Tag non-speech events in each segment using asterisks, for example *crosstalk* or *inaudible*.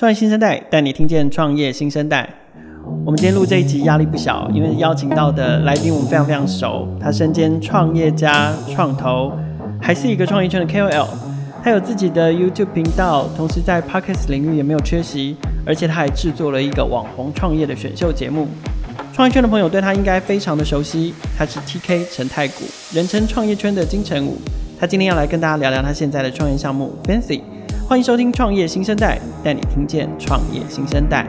创业新生代带你听见创业新生代。我们今天录这一集压力不小，因为邀请到的来宾我们非常非常熟，他身兼创业家、创投，还是一个创业圈的 KOL。他有自己的 YouTube 频道，同时在 Podcast 领域也没有缺席，而且他还制作了一个网红创业的选秀节目。创业圈的朋友对他应该非常的熟悉，他是 TK 陈太谷，人称创业圈的金城武。他今天要来跟大家聊聊他现在的创业项目 Fancy。欢迎收听创业新生代，带你听见创业新生代。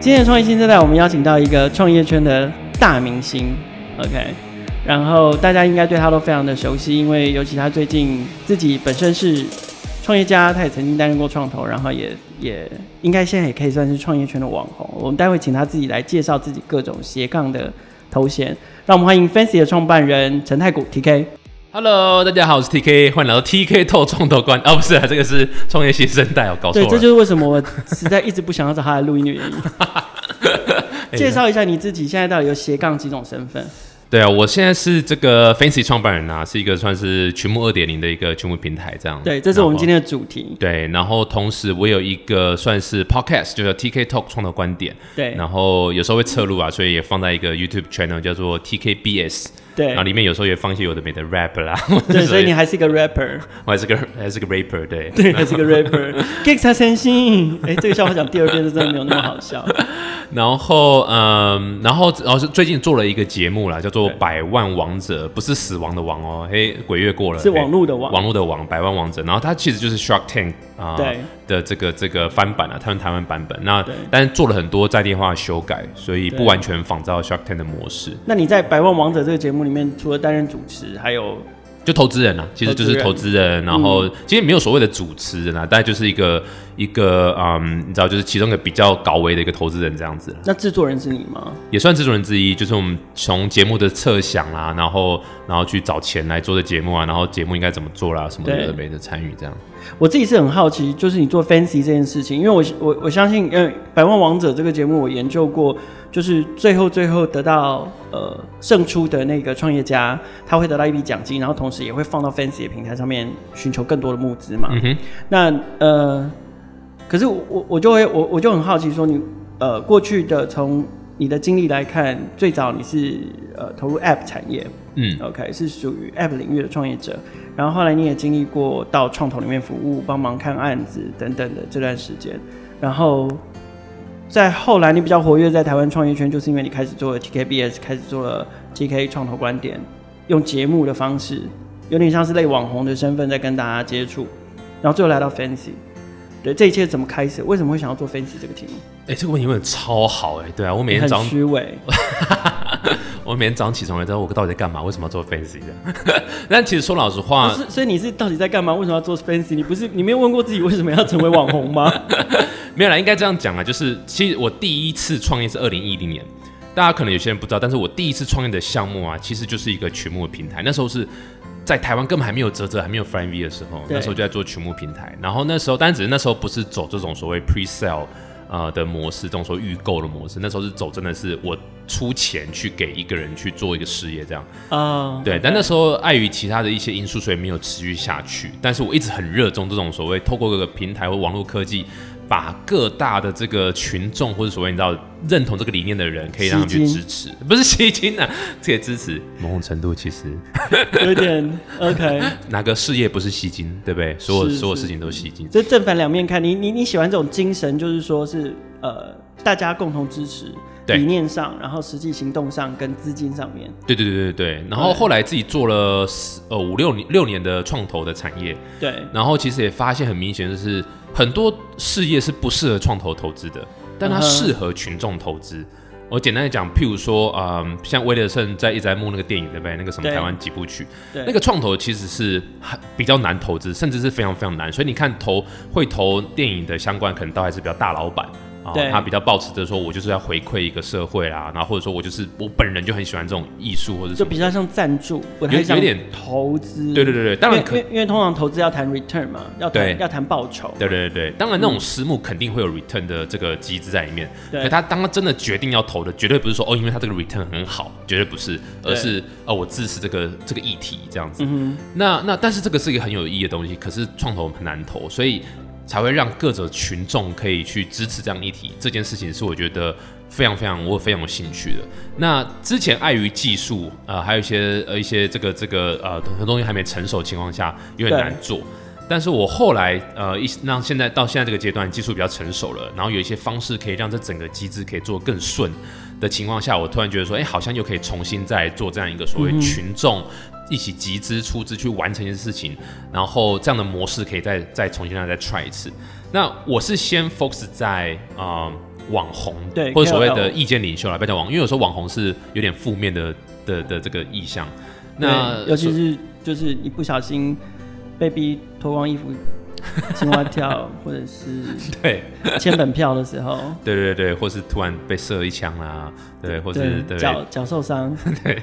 今天的创业新生代，我们邀请到一个创业圈的大明星，OK，然后大家应该对他都非常的熟悉，因为尤其他最近自己本身是创业家，他也曾经担任过创投，然后也也应该现在也可以算是创业圈的网红。我们待会请他自己来介绍自己各种斜杠的头衔，让我们欢迎 Fancy 的创办人陈太谷 TK。Hello，大家好，我是 TK，欢迎来到 TK Talk 创投观。哦，不是啊，这个是创业新生代，我搞错了。对，这就是为什么我实在一直不想要找他来录音的原因。*laughs* 介绍一下你自己，现在到底有斜杠几种身份？对啊，我现在是这个 Fancy 创办人啊，是一个算是群募二点零的一个群募平台，这样。对，这是我们今天的主题。对，然后同时我有一个算是 Podcast，就是 TK Talk 创投观点。对。然后有时候会侧录啊，所以也放在一个 YouTube channel 叫做 TKBS。对，然后里面有时候也放一些有的没的 rap 啦，对，所以你还是一个 rapper，*laughs* 我还是个还是个 rapper，对，对，还是个 rapper，Geeks 先生，哎，这个笑话讲第二遍是真的没有那么好笑。*laughs* 然后，嗯，然后，然后是最近做了一个节目啦，叫做《百万王者》，不是死亡的王哦，嘿，鬼月过了，是网络的王，网。络的王，百万王者。然后它其实就是 Shark Tank 啊、呃、对的这个这个翻版啊，他们台湾版本。那但是做了很多在地化的修改，所以不完全仿照 Shark Tank 的模式。那你在《百万王者》这个节目里面，除了担任主持，还有？就投资人啊，其实就是投资人，人，然后、嗯、其实没有所谓的主持人啊，大概就是一个一个嗯，你知道，就是其中一个比较高危的一个投资人这样子。那制作人是你吗？也算制作人之一，就是我们从节目的设想啦，然后然后去找钱来做的节目啊，然后节目应该怎么做啦，什么的没的参与这样。我自己是很好奇，就是你做 Fancy 这件事情，因为我我我相信，嗯，百万王者这个节目我研究过。就是最后最后得到呃胜出的那个创业家，他会得到一笔奖金，然后同时也会放到 Fancy 的平台上面寻求更多的募资嘛。那呃，可是我我就会我我就很好奇说你呃过去的从你的经历来看，最早你是呃投入 App 产业，嗯，OK 是属于 App 领域的创业者，然后后来你也经历过到创投里面服务，帮忙看案子等等的这段时间，然后。在后来，你比较活跃在台湾创业圈，就是因为你开始做了 TKBS，开始做了 TK 创投观点，用节目的方式，有点像是类网红的身份在跟大家接触，然后最后来到 Fancy，对，这一切怎么开始？为什么会想要做 Fancy 这个题目？哎、欸，这个问题问的超好哎、欸，对啊，我每天早上虚伪，*laughs* *laughs* 我每天早上起床来之后，我到底在干嘛？为什么要做 Fancy 的？*laughs* 但其实说老实话，是，所以你是到底在干嘛？为什么要做 Fancy？你不是你没有问过自己为什么要成为网红吗？*laughs* 没有啦，应该这样讲啊，就是其实我第一次创业是二零一零年，大家可能有些人不知道，但是我第一次创业的项目啊，其实就是一个曲目的平台。那时候是在台湾根本还没有泽泽，还没有 FlyingV 的时候，那时候就在做曲目平台。然后那时候，但只是那时候不是走这种所谓 pre-sale 呃的模式，这种说预购的模式。那时候是走真的是我出钱去给一个人去做一个事业这样。啊、uh，对。但那时候碍于其他的一些因素，所以没有持续下去。但是我一直很热衷这种所谓透过各个平台或网络科技。把各大的这个群众或者所谓你知道认同这个理念的人，可以让他们去支持，不是吸金啊，*laughs* 这个支持某种程度其实有点 OK。*laughs* 哪个事业不是吸金，对不对？所有所有事情都吸金，这正反两面看。你你你喜欢这种精神，就是说是呃大家共同支持，理念上，然后实际行动上跟资金上面。对对对对对。然后后来自己做了呃五六年六年的创投的产业，对。然后其实也发现很明显就是。很多事业是不适合创投投资的，但它适合群众投资。Uh. 我简单的讲，譬如说，嗯，像威尔胜在一直在募那个电影，对不对？那个什么台湾几部曲，那个创投其实是很比较难投资，甚至是非常非常难。所以你看投会投电影的相关，可能都还是比较大老板。啊、哦，他比较抱持着说，我就是要回馈一个社会啦，然后或者说我就是我本人就很喜欢这种艺术，或者就比较像赞助，不太像有点投资。对对对对，当然因为因为通常投资要谈 return 嘛，要谈要谈报酬。对对对对，当然那种私募肯定会有 return 的这个机制在里面。对，可他当他真的决定要投的，绝对不是说哦，因为他这个 return 很好，绝对不是，而是哦，我支持这个这个议题这样子。嗯、那那但是这个是一个很有意义的东西，可是创投很难投，所以。才会让各者群众可以去支持这样议题。这件事情是我觉得非常非常我非常有兴趣的。那之前碍于技术，呃，还有一些呃一些这个这个呃很多东西还没成熟的情况下，有点难做。但是我后来呃一让现在到现在这个阶段，技术比较成熟了，然后有一些方式可以让这整个机制可以做更顺的情况下，我突然觉得说，哎、欸，好像又可以重新再做这样一个所谓群众一起集资出资去完成一件事情，然后这样的模式可以再再重新让再 try 一次。那我是先 focus 在啊、呃、网红，对，或者所谓的意见领袖来不要讲网，因为有时候网红是有点负面的的的这个意向。那尤其是就是一不小心被逼脱光衣服。*laughs* 青蛙跳，或者是 *laughs* 对。签本票的时候，对对对，或是突然被射一枪啊，对，或是脚脚受伤，*laughs* 对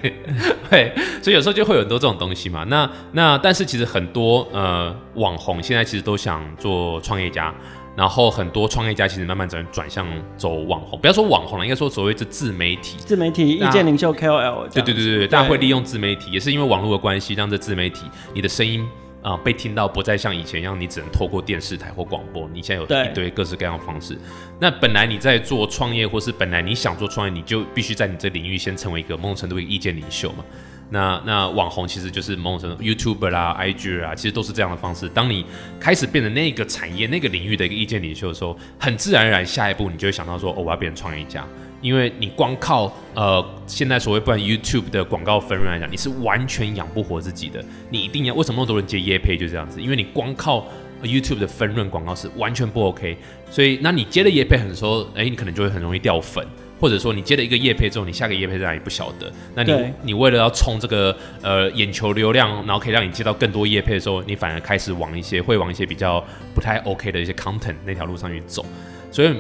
对，所以有时候就会有很多这种东西嘛。那那但是其实很多呃网红现在其实都想做创业家，然后很多创业家其实慢慢转转向走网红，不要说网红了，应该说所谓的自媒体，自媒体意见领袖 KOL，对对对对，大家会利用自媒体，也是因为网络的关系，让这自媒体你的声音。啊、呃，被听到不再像以前一样，你只能透过电视台或广播。你现在有一堆各式各样的方式。那本来你在做创业，或是本来你想做创业，你就必须在你这领域先成为一个某种程度的意见领袖嘛。那那网红其实就是某种程度 YouTuber 啦、IG 啊，其实都是这样的方式。当你开始变成那个产业、那个领域的一个意见领袖的时候，很自然而然，下一步你就会想到说，哦，我要变成创业家。因为你光靠呃现在所谓不管 YouTube 的广告分润来讲，你是完全养不活自己的。你一定要为什么那么多人接业配就这样子？因为你光靠 YouTube 的分润广告是完全不 OK。所以那你接了业配很多，哎，你可能就会很容易掉粉，或者说你接了一个业配之后，你下个业配在哪里不晓得。那你你为了要冲这个呃眼球流量，然后可以让你接到更多业配的时候，你反而开始往一些会往一些比较不太 OK 的一些 content 那条路上去走，所以。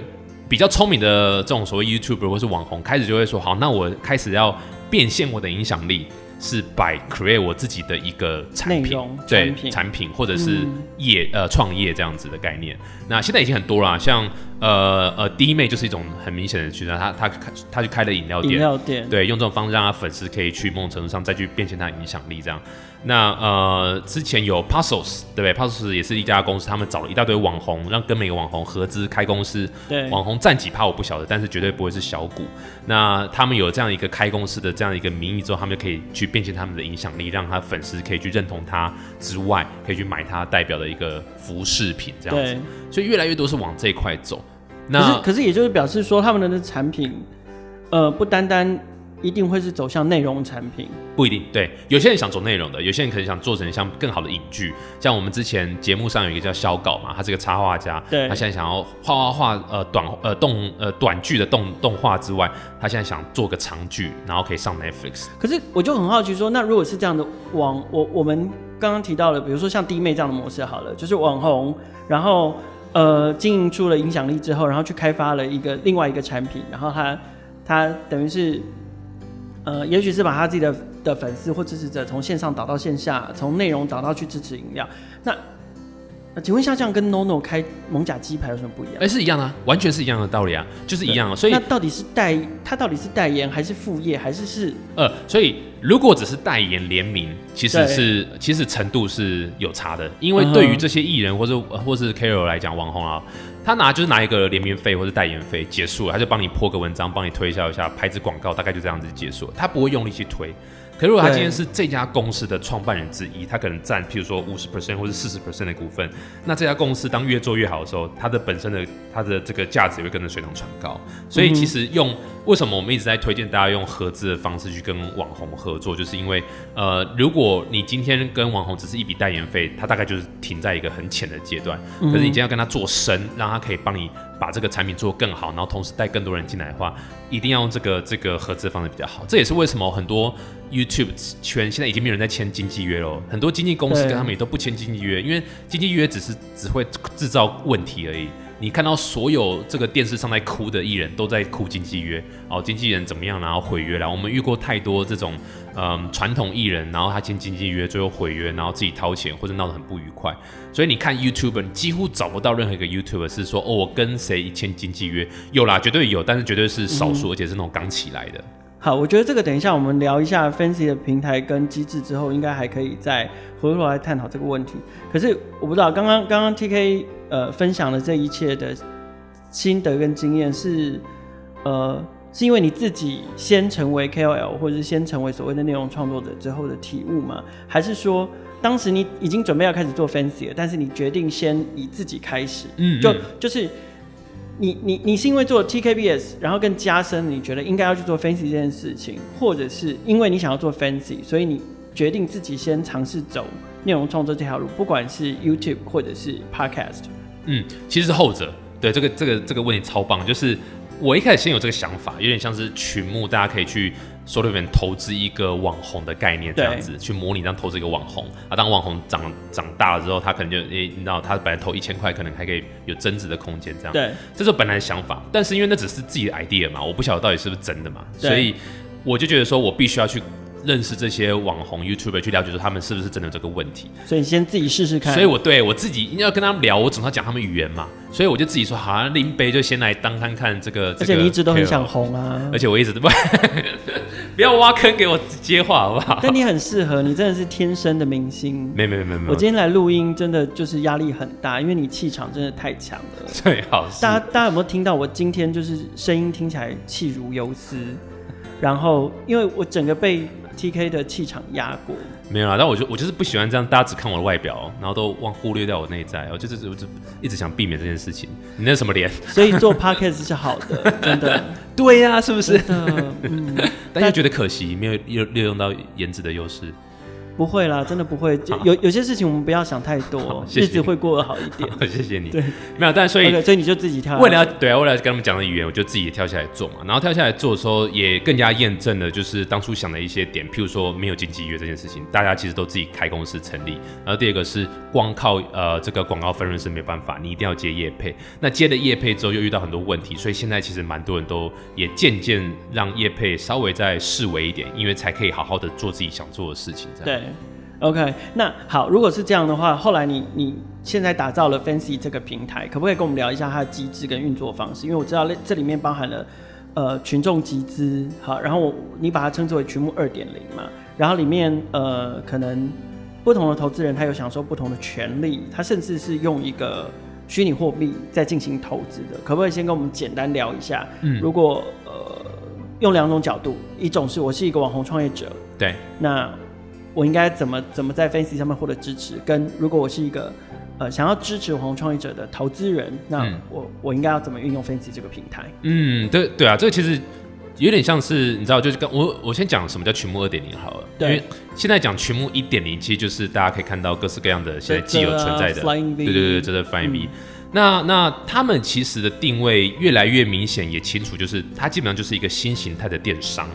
比较聪明的这种所谓 YouTuber 或是网红，开始就会说：好，那我开始要变现我的影响力，是 by create 我自己的一个产品，对产品，或者是业、嗯、呃创业这样子的概念。那现在已经很多了，像呃呃滴妹就是一种很明显的渠道，他他开他就开了饮料店，饮料店对，用这种方式让他粉丝可以去某种程度上再去变现他的影响力这样。那呃，之前有 Puzzles 对不对？Puzzles 也是一家公司，他们找了一大堆网红，让跟每个网红合资开公司。对，网红占几趴我不晓得，但是绝对不会是小股。那他们有这样一个开公司的这样一个名义之后，他们就可以去变现他们的影响力，让他粉丝可以去认同他之外，可以去买他代表的一个服饰品这样子。所以越来越多是往这一块走。那可是，可是也就是表示说，他们的产品，呃，不单单。一定会是走向内容产品？不一定。对，有些人想走内容的，有些人可能想做成像更好的影剧。像我们之前节目上有一个叫小稿嘛，他是个插画家，对，他现在想要画画画呃短呃动呃短剧的动动画之外，他现在想做个长剧，然后可以上 Netflix。可是我就很好奇说，那如果是这样的网，我我们刚刚提到了，比如说像弟妹这样的模式好了，就是网红，然后呃经营出了影响力之后，然后去开发了一个另外一个产品，然后他他等于是。呃，也许是把他自己的的粉丝或支持者从线上导到线下，从内容导到去支持饮料。那，那请问一下，这样跟 NONO 开蒙甲鸡排有什么不一样？哎、欸，是一样啊，完全是一样的道理啊，就是一样。啊所以那到底是代他到底是代言还是副业还是是？呃，所以如果只是代言联名，其实是其实程度是有差的，因为对于这些艺人或者或是 KOL 来讲，网红啊。他拿就是拿一个联名费或者代言费结束了，他就帮你 po 个文章，帮你推销一下拍子广告，大概就这样子结束了。他不会用力去推。可如果他今天是这家公司的创办人之一，他可能占譬如说五十 percent 或者四十 percent 的股份，那这家公司当越做越好的时候，它的本身的它的这个价值也会跟着水涨船高。所以其实用为什么我们一直在推荐大家用合资的方式去跟网红合作，就是因为呃，如果你今天跟网红只是一笔代言费，他大概就是停在一个很浅的阶段。可是你今天要跟他做深，让他可以帮你把这个产品做更好，然后同时带更多人进来的话，一定要用这个这个合资方式比较好。这也是为什么很多。YouTube 圈现在已经没有人在签经纪约了，很多经纪公司跟他们也都不签经纪约，因为经纪约只是只会制造问题而已。你看到所有这个电视上在哭的艺人都在哭经纪约，哦，经纪人怎么样，然后毁约了。我们遇过太多这种，嗯，传统艺人，然后他签经纪约，最后毁约，然后自己掏钱或者闹得很不愉快。所以你看 YouTuber，你几乎找不到任何一个 YouTuber 是说，哦，我跟谁签经纪约，有啦，绝对有，但是绝对是少数，嗯、而且是那种刚起来的。好，我觉得这个等一下我们聊一下 Fancy 的平台跟机制之后，应该还可以再回过来探讨这个问题。可是我不知道，刚刚刚刚 TK 呃分享的这一切的心得跟经验是呃是因为你自己先成为 KOL 或者是先成为所谓的内容创作者之后的体悟吗？还是说当时你已经准备要开始做 fancy 了，但是你决定先以自己开始？嗯，嗯，就就是。你你你是因为做 TKBS，然后更加深你觉得应该要去做 fancy 这件事情，或者是因为你想要做 fancy，所以你决定自己先尝试走内容创作这条路，不管是 YouTube 或者是 Podcast。嗯，其实是后者。对，这个这个这个问题超棒，就是我一开始先有这个想法，有点像是曲目，大家可以去。说里面投资一个网红的概念，这样子去模拟，这样投资一个网红啊。当网红长长大了之后，他可能就诶、欸，你知道，他本来投一千块，可能还可以有增值的空间，这样。对，这是本来的想法。但是因为那只是自己的 idea 嘛，我不晓得到底是不是真的嘛，所以我就觉得说我必须要去。认识这些网红 YouTuber 去了解说他们是不是真的有这个问题，所以你先自己试试看。所以我对我自己要跟他们聊，我总要讲他们语言嘛，所以我就自己说，好像林北就先来当看看这个。而且你一直都很想红啊，而且我一直都不 *laughs* 不要挖坑给我接话好不好？但你很适合，你真的是天生的明星。没没没没没，我今天来录音真的就是压力很大，因为你气场真的太强了。*laughs* 最好是。大家大家有没有听到我今天就是声音听起来气如游丝？然后因为我整个被。T K 的气场压过没有啦，但我就我就是不喜欢这样，大家只看我的外表，然后都忘忽略掉我内在，我就是我就一直想避免这件事情。你那什么脸？所以做 Podcast 是好的，*laughs* 真的。对呀、啊，是不是？嗯，*laughs* 但又觉得可惜，没有又利用到颜值的优势。不会啦，真的不会。有有些事情我们不要想太多，谢谢日子会过得好一点。*laughs* 谢谢你。对，没有，但所以、okay, 所以你就自己跳。为了要对啊，为了跟他们讲的语言，我就自己也跳下来做嘛。然后跳下来做的时候，也更加验证了就是当初想的一些点，譬如说没有经纪约这件事情，大家其实都自己开公司成立。然后第二个是光靠呃这个广告分润是没办法，你一定要接业配。那接了业配之后又遇到很多问题，所以现在其实蛮多人都也渐渐让业配稍微再视为一点，因为才可以好好的做自己想做的事情。这样。对。OK，那好，如果是这样的话，后来你你现在打造了 Fancy 这个平台，可不可以跟我们聊一下它的机制跟运作方式？因为我知道这里面包含了呃群众集资，好，然后我你把它称之为群目二点零嘛，然后里面呃可能不同的投资人他有享受不同的权利，他甚至是用一个虚拟货币在进行投资的，可不可以先跟我们简单聊一下？嗯，如果呃用两种角度，一种是我是一个网红创业者，对，那。我应该怎么怎么在 Fansi 上面获得支持？跟如果我是一个呃想要支持网红创业者的投资人，那我、嗯、我应该要怎么运用 Fansi 这个平台？嗯，对对啊，这个其实有点像是你知道，就是跟我我先讲什么叫群目二点零好了。对，因为现在讲群目一点零，其实就是大家可以看到各式各样的现在既有存在的，对对对，这是 Flying V。那那他们其实的定位越来越明显，也清楚，就是它基本上就是一个新形态的电商。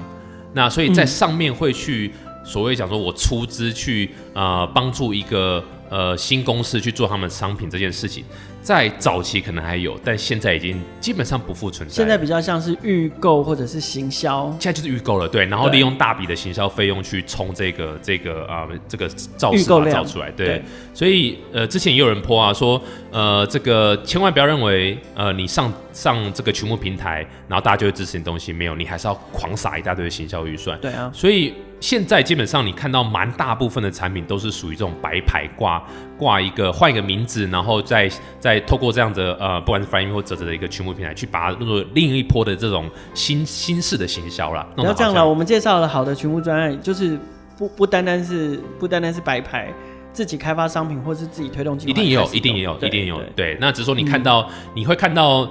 那所以在上面会去。所谓讲说，我出资去啊帮助一个呃新公司去做他们商品这件事情，在早期可能还有，但现在已经基本上不复存在。现在比较像是预购或者是行销，现在就是预购了，对，然后利用大笔的行销费用去冲这个这个啊、呃、这个造势造出来，对。对所以呃之前也有人 po 啊说呃这个千万不要认为呃你上上这个群目平台，然后大家就会支持你东西，没有，你还是要狂撒一大堆的行销预算。对啊，所以。现在基本上你看到蛮大部分的产品都是属于这种白牌挂挂一个换一个名字，然后再再透过这样的呃，不管是 Flyme 或者者的一个群目平台去把它当做另一波的这种新新式的行销了。不要这样了，我们介绍了好的群目专案，就是不不单单是不单单是白牌，自己开发商品或是自己推动，一定也有，一定也有，一定也有。对，那只是说你看到、嗯、你会看到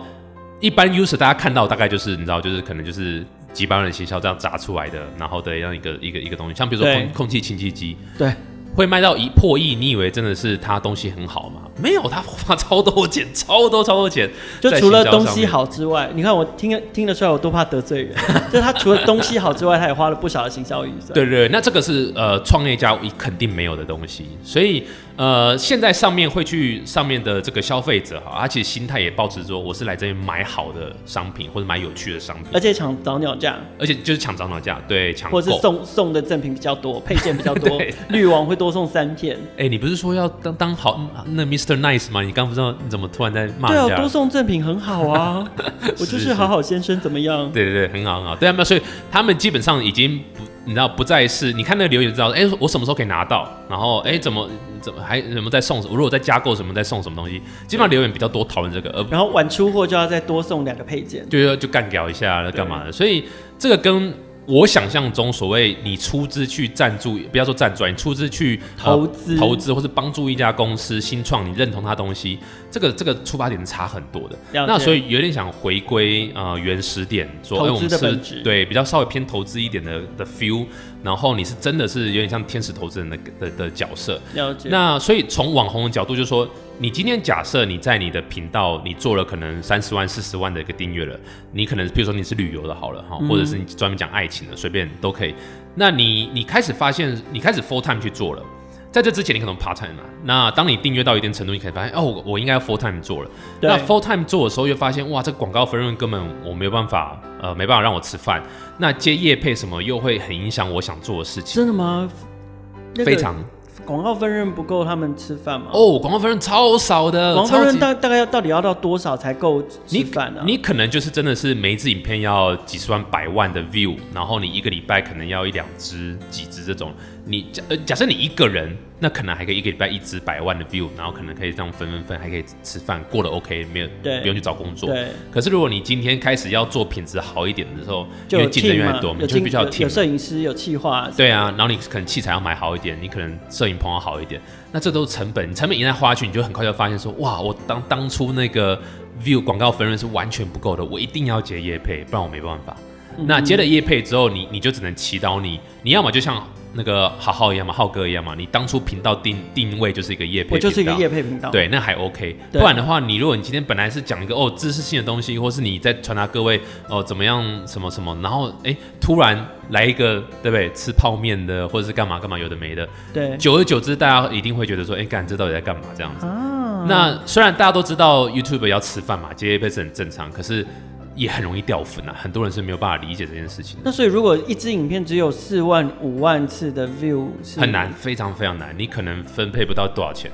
一般 user 大家看到大概就是你知道就是可能就是。几百万的行销这样砸出来的，然后的这样一个一个一个东西，像比如说空空气清净机，对，会卖到一破亿，你以为真的是他东西很好吗？没有，他花超多钱，超多超多钱。就除了东西好之外，你看我听听得出来，我多怕得罪人。*laughs* 就他除了东西好之外，他也花了不少的行销预算。对，对对，那这个是呃创业家肯定没有的东西，所以。呃，现在上面会去上面的这个消费者哈，他其实心态也保持说，我是来这边买好的商品或者买有趣的商品，而且抢早鸟价，而且就是抢早鸟价，对，抢或者是送送的赠品比较多，*laughs* 配件比较多，滤网会多送三片。哎、欸，你不是说要当当好那 Mr. Mr. Nice 吗？你刚不知道你怎么突然在骂？对啊，多送赠品很好啊，*laughs* 我就是好好先生，怎么样？对对对，很好很好。对啊，所以他们基本上已经不，你知道不再是，你看那个留言就知道，哎，我什么时候可以拿到？然后哎，怎么怎么还怎么在送？我如果再加购什么再送什么东西？基本上留言比较多讨论这个，而然后晚出货就要再多送两个配件，就要就干掉一下，那干嘛的？所以这个跟。我想象中所谓你出资去赞助，不要说赞助，你出资去投资、呃、投资或是帮助一家公司新创，你认同他东西，这个这个出发点是差很多的。那所以有点想回归呃原始点，说哎我们是对比较稍微偏投资一点的的 feel，然后你是真的是有点像天使投资人的的的角色。了解。那所以从网红的角度就是说。你今天假设你在你的频道，你做了可能三十万、四十万的一个订阅了，你可能比如说你是旅游的好了哈，或者是你专门讲爱情的，随便都可以。那你你开始发现，你开始 full time 去做了，在这之前你可能 part time 嘛。那当你订阅到一定程度，你可以发现哦，我我应该要 full time 做了。那 full time 做的时候，又发现哇，这广告分润根本我没有办法，呃，没办法让我吃饭。那接业配什么又会很影响我想做的事情。真的吗？非常。广告分润不够他们吃饭吗？哦，广告分润超少的。广告分润大大概要到底要到多少才够吃饭呢？你可能就是真的是每一支影片要几十万、百万的 view，然后你一个礼拜可能要一两支、几支这种。你假呃假设你一个人，那可能还可以一个礼拜一支百万的 view，然后可能可以这样分分分，还可以吃饭，过得 OK，没有对，不用去找工作。对。可是如果你今天开始要做品质好一点的时候，因为竞争越来越多，你就必须要有摄影师、有企划。对啊，然后你可能器材要买好一点，你可能摄影棚要好一点，那这都是成本，你成本一旦花去，你就很快就发现说，哇，我当当初那个 view 广告分润是完全不够的，我一定要接业配，不然我没办法。嗯、那接了业配之后，你你就只能祈祷你，你要么就像。那个好好一样嘛，浩哥一样嘛，你当初频道定定位就是一个业配，我就是一个业配频道，对，那还 OK。不然的话，你如果你今天本来是讲一个哦知识性的东西，或是你在传达各位哦怎么样什么什么，然后哎突然来一个对不对？吃泡面的或者是干嘛干嘛有的没的，对，久而久之大家一定会觉得说，哎干这到底在干嘛这样子？啊，那虽然大家都知道 YouTube 要吃饭嘛，接业配是很正常，可是。也很容易掉粉啊，很多人是没有办法理解这件事情。那所以，如果一支影片只有四万、五万次的 view，是很难，非常非常难，你可能分配不到多少钱，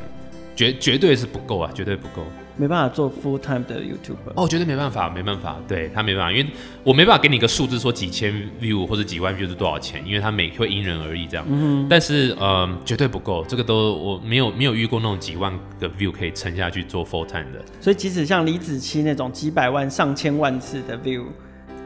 绝绝对是不够啊，绝对不够。没办法做 full time 的 YouTuber 哦，绝对没办法，没办法，对他没办法，因为我没办法给你一个数字，说几千 view 或者几万 view 是多少钱，因为他每会因人而异这样。嗯，但是呃，绝对不够，这个都我没有没有遇过那种几万个 view 可以撑下去做 full time 的。所以即使像李子柒那种几百万、上千万次的 view。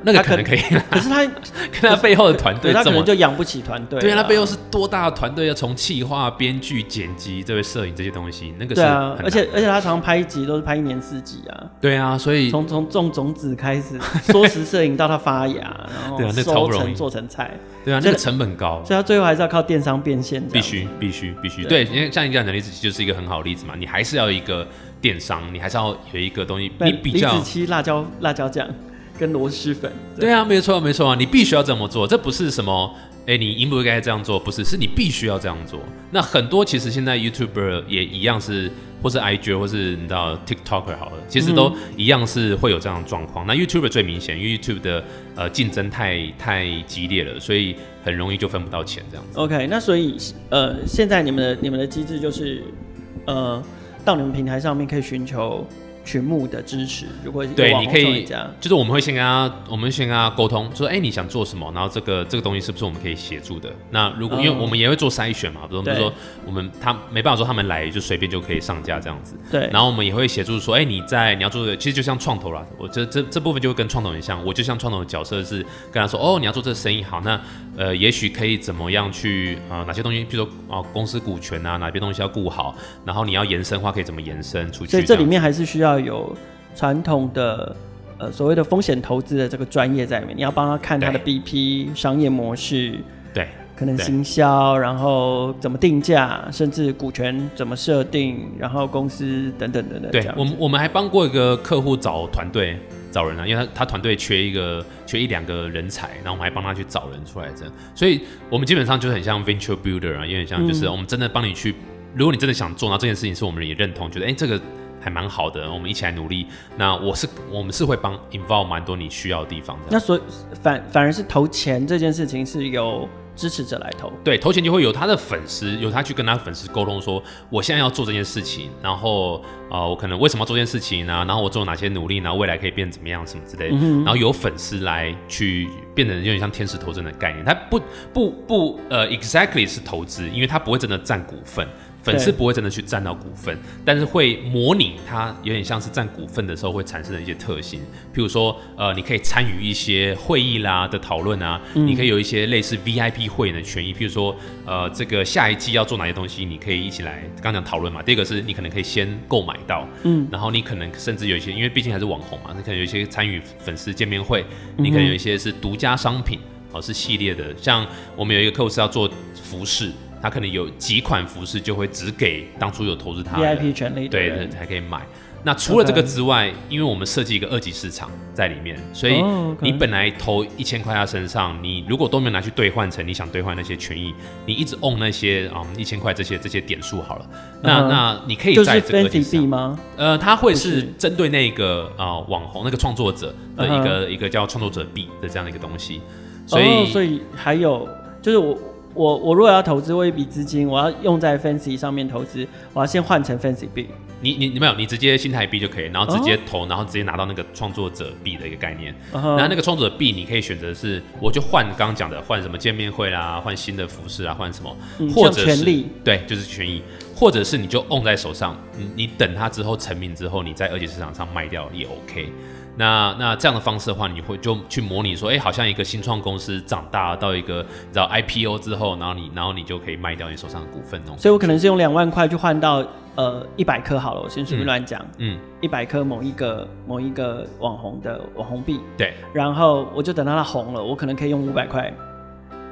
那个可能可以，*laughs* 可是他 *laughs* 跟他背后的团队，他可能就养不起团队。对啊，他背后是多大的团队？要从企划、编剧、剪辑、这位摄影这些东西，那个是对啊。而且而且他常常拍一集都是拍一年四集啊。对啊，所以从从种种子开始，缩时摄影到它发芽，然后收成做成菜。对啊，那个成本高，所以他最后还是要靠电商变现。必须必须必须。对，因为像你讲的例子就是一个很好的例子嘛，你还是要一个电商，你还是要有一个东西，你比较。李子柒辣椒辣椒酱。跟螺蛳粉对，啊，没错没错啊，你必须要这么做，这不是什么哎，你应不应该这样做？不是，是你必须要这样做。那很多其实现在 YouTuber 也一样是，或是 IG 或是你知道 TikToker 好了，其实都一样是会有这样的状况。嗯、那 YouTuber 最明显，因为 YouTube 的呃竞争太太激烈了，所以很容易就分不到钱这样子。OK，那所以呃，现在你们的你们的机制就是呃，到你们平台上面可以寻求。群募的支持，如果对，你可以就是我们会先跟他，我们先跟他沟通，说，哎、欸，你想做什么？然后这个这个东西是不是我们可以协助的？那如果、嗯、因为我们也会做筛选嘛，比如说我们他没办法说他们来就随便就可以上架这样子。对。然后我们也会协助说，哎、欸，你在你要做的，其实就像创投啦，我这这这部分就会跟创投很像，我就像创投的角色是跟他说，哦，你要做这个生意好，那呃，也许可以怎么样去啊、呃？哪些东西，比如说啊、呃，公司股权啊，哪些东西要顾好，然后你要延伸的话，可以怎么延伸出去？所以这里面还是需要有。传统的呃所谓的风险投资的这个专业在里面，你要帮他看他的 BP 商业模式，对，可能行销，然后怎么定价，甚至股权怎么设定，然后公司等等等等。对，我们我们还帮过一个客户找团队找人啊，因为他他团队缺一个缺一两个人才，然后我们还帮他去找人出来这样，所以我们基本上就很像 venture builder 啊，有点像就是我们真的帮你去，嗯、如果你真的想做，那这件事情是我们也认同，觉得哎、欸、这个。还蛮好的，我们一起来努力。那我是我们是会帮 involve 蛮多你需要的地方的。那所以反反而是投钱这件事情是由支持者来投。对，投钱就会有他的粉丝，有他去跟他粉丝沟通说，我现在要做这件事情，然后呃，我可能为什么要做这件事情呢？然后我做哪些努力，然后未来可以变怎么样，什么之类的。嗯、然后有粉丝来去变成有点像天使投资的概念，他不不不呃，exactly 是投资，因为他不会真的占股份。粉丝不会真的去占到股份，但是会模拟它有点像是占股份的时候会产生的一些特性，譬如说，呃，你可以参与一些会议啦的讨论啊，嗯、你可以有一些类似 VIP 会员的权益，譬如说，呃，这个下一季要做哪些东西，你可以一起来刚刚讲讨论嘛。第二个是你可能可以先购买到，嗯，然后你可能甚至有一些，因为毕竟还是网红嘛，你可能有一些参与粉丝见面会，你可能有一些是独家商品，哦，是系列的，像我们有一个客户是要做服饰。他可能有几款服饰，就会只给当初有投资他 VIP 权利，对，才可以买。那除了这个之外.因为我们设计一个二级市场在里面，所以你本来投一千块在身上，你如果都没有拿去兑换成你想兑换那些权益，你一直 own 那些啊一千块这些这些点数好了，那、uh. 那你可以在这个二级市场吗？呃，它会是针对那个啊、呃、网红那个创作者的一个、uh. 一个叫创作者币的这样的一个东西，所以、oh, 所以还有就是我。我我如果要投资我一笔资金，我要用在 Fancy 上面投资，我要先换成 Fancy 币。你你你没有，你直接新台币就可以，然后直接投，uh. 然后直接拿到那个创作者币的一个概念。然后、uh. 那个创作者币，你可以选择是，我就换刚刚讲的，换什么见面会啦，换新的服饰啊，换什么，嗯、或者是权利，对，就是权益，或者是你就 own 在手上，你你等它之后成名之后，你在二级市场上卖掉也 OK。那那这样的方式的话，你会就去模拟说，哎、欸，好像一个新创公司长大到一个，你知道 IPO 之后，然后你然后你就可以卖掉你手上的股份哦。所以我可能是用两万块去换到呃一百颗好了，我先随便乱讲，嗯，一百颗某一个某一个网红的网红币，对，然后我就等到它红了，我可能可以用五百块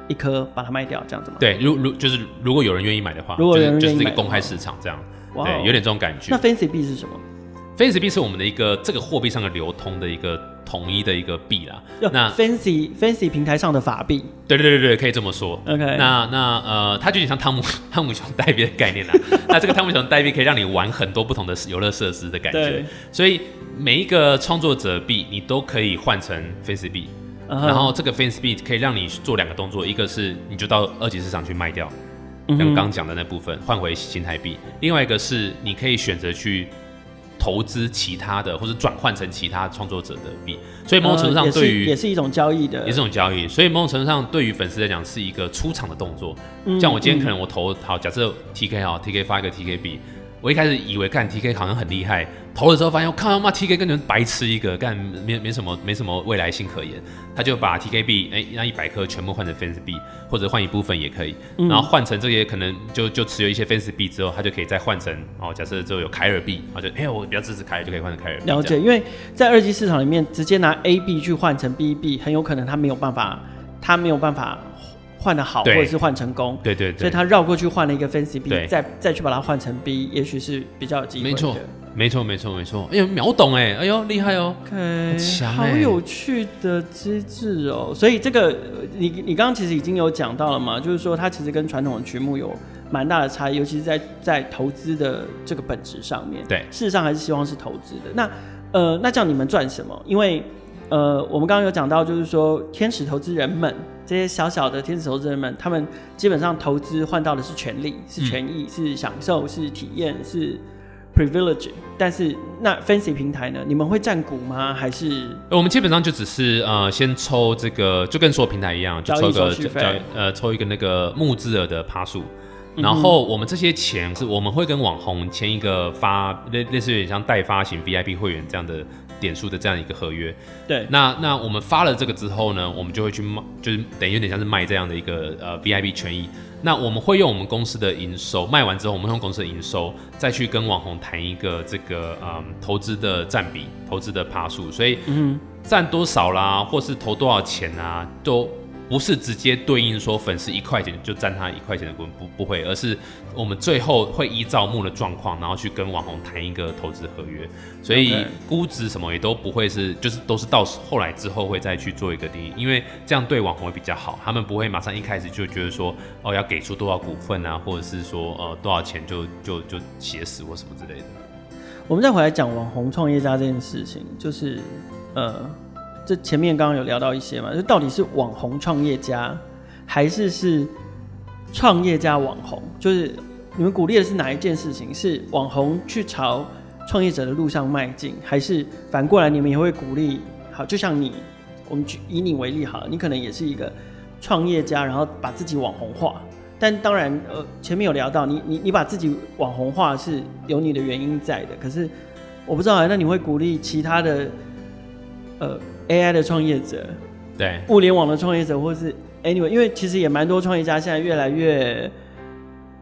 一颗把它卖掉，这样子吗？对，如如就是如果有人愿意买的话，如果有人就是就是这个公开市场这样，哇对，有点这种感觉。那 Fancy 币是什么币是我们的一个这个货币上的流通的一个统一的一个币啦。那 Fancy Fancy 平台上的法币，对对对对，可以这么说。OK，那那呃，它就有点像汤姆汤姆熊代币的概念啦。*laughs* 那这个汤姆熊代币可以让你玩很多不同的游乐设施的感觉。对所以每一个创作者币你都可以换成 Fancy 币，uh huh. 然后这个 Fansi 币可以让你做两个动作，一个是你就到二级市场去卖掉，像刚刚讲的那部分换回新台币；另外一个是你可以选择去。投资其他的，或者转换成其他创作者的币，所以某种程度上对于、呃、也，也是一种交易的，也是一种交易。所以某种程度上对于粉丝来讲是一个出场的动作。嗯、像我今天可能我投好，假设 TK 好，TK 发一个 TK 币。我一开始以为干 TK 好像很厉害，投的时候发现我靠他妈 TK 跟你们白痴一个，干没没什么没什么未来性可言。他就把 TK 币哎那一百颗全部换成 Fansi 币，或者换一部分也可以，嗯、然后换成这些可能就就持有一些 Fansi 币之后，他就可以再换成哦，假设之后有凯尔币，然后就哎我比较支持凯尔，就可以换成凯尔币。了解，因为在二级市场里面直接拿 A 币去换成 B 币，很有可能他没有办法，他没有办法。换的好，或者是换成功，对对对，所以他绕过去换了一个 Fansi 币对，再再去把它换成 B，也许是比较有机会的。没错，没错，没错，没错。哎呦，秒懂哎，哎呦，厉害哦，OK，好有趣的机制哦。所以这个你你刚刚其实已经有讲到了嘛，就是说它其实跟传统的曲目有蛮大的差异，尤其是在在投资的这个本质上面。对，事实上还是希望是投资的。那呃，那叫你们赚什么？因为呃，我们刚刚有讲到，就是说天使投资人们。这些小小的天使投资人们，他们基本上投资换到的是权利、是权益、嗯、是享受、是体验、是 privilege。但是那 Fancy 平台呢？你们会占股吗？还是我们基本上就只是呃，先抽这个，就跟所有平台一样，就抽一个呃，抽一个那个募资额的趴数。然后我们这些钱是我们会跟网红签一个发类类似有点像代发型 VIP 会员这样的。点数的这样一个合约，对，那那我们发了这个之后呢，我们就会去卖，就是等于有点像是卖这样的一个呃 VIP 权益。那我们会用我们公司的营收，卖完之后，我们用公司的营收再去跟网红谈一个这个嗯投资的占比、投资的趴数，所以嗯占多少啦，或是投多少钱啊，都。不是直接对应说粉丝一块钱就占他一块钱的股不不会，而是我们最后会依照目的状况，然后去跟网红谈一个投资合约，所以估值什么也都不会是，就是都是到后来之后会再去做一个定义，因为这样对网红会比较好，他们不会马上一开始就觉得说哦要给出多少股份啊，或者是说呃多少钱就就就写死或什么之类的。我们再回来讲网红创业家这件事情，就是呃。这前面刚刚有聊到一些嘛，就到底是网红创业家，还是是创业加网红？就是你们鼓励的是哪一件事情？是网红去朝创业者的路上迈进，还是反过来你们也会鼓励？好，就像你，我们以你为例好了，你可能也是一个创业家，然后把自己网红化。但当然，呃，前面有聊到你，你你把自己网红化是有你的原因在的。可是我不知道，那你会鼓励其他的，呃，AI 的创业者，对，物联网的创业者，或是 anyway，因为其实也蛮多创业家现在越来越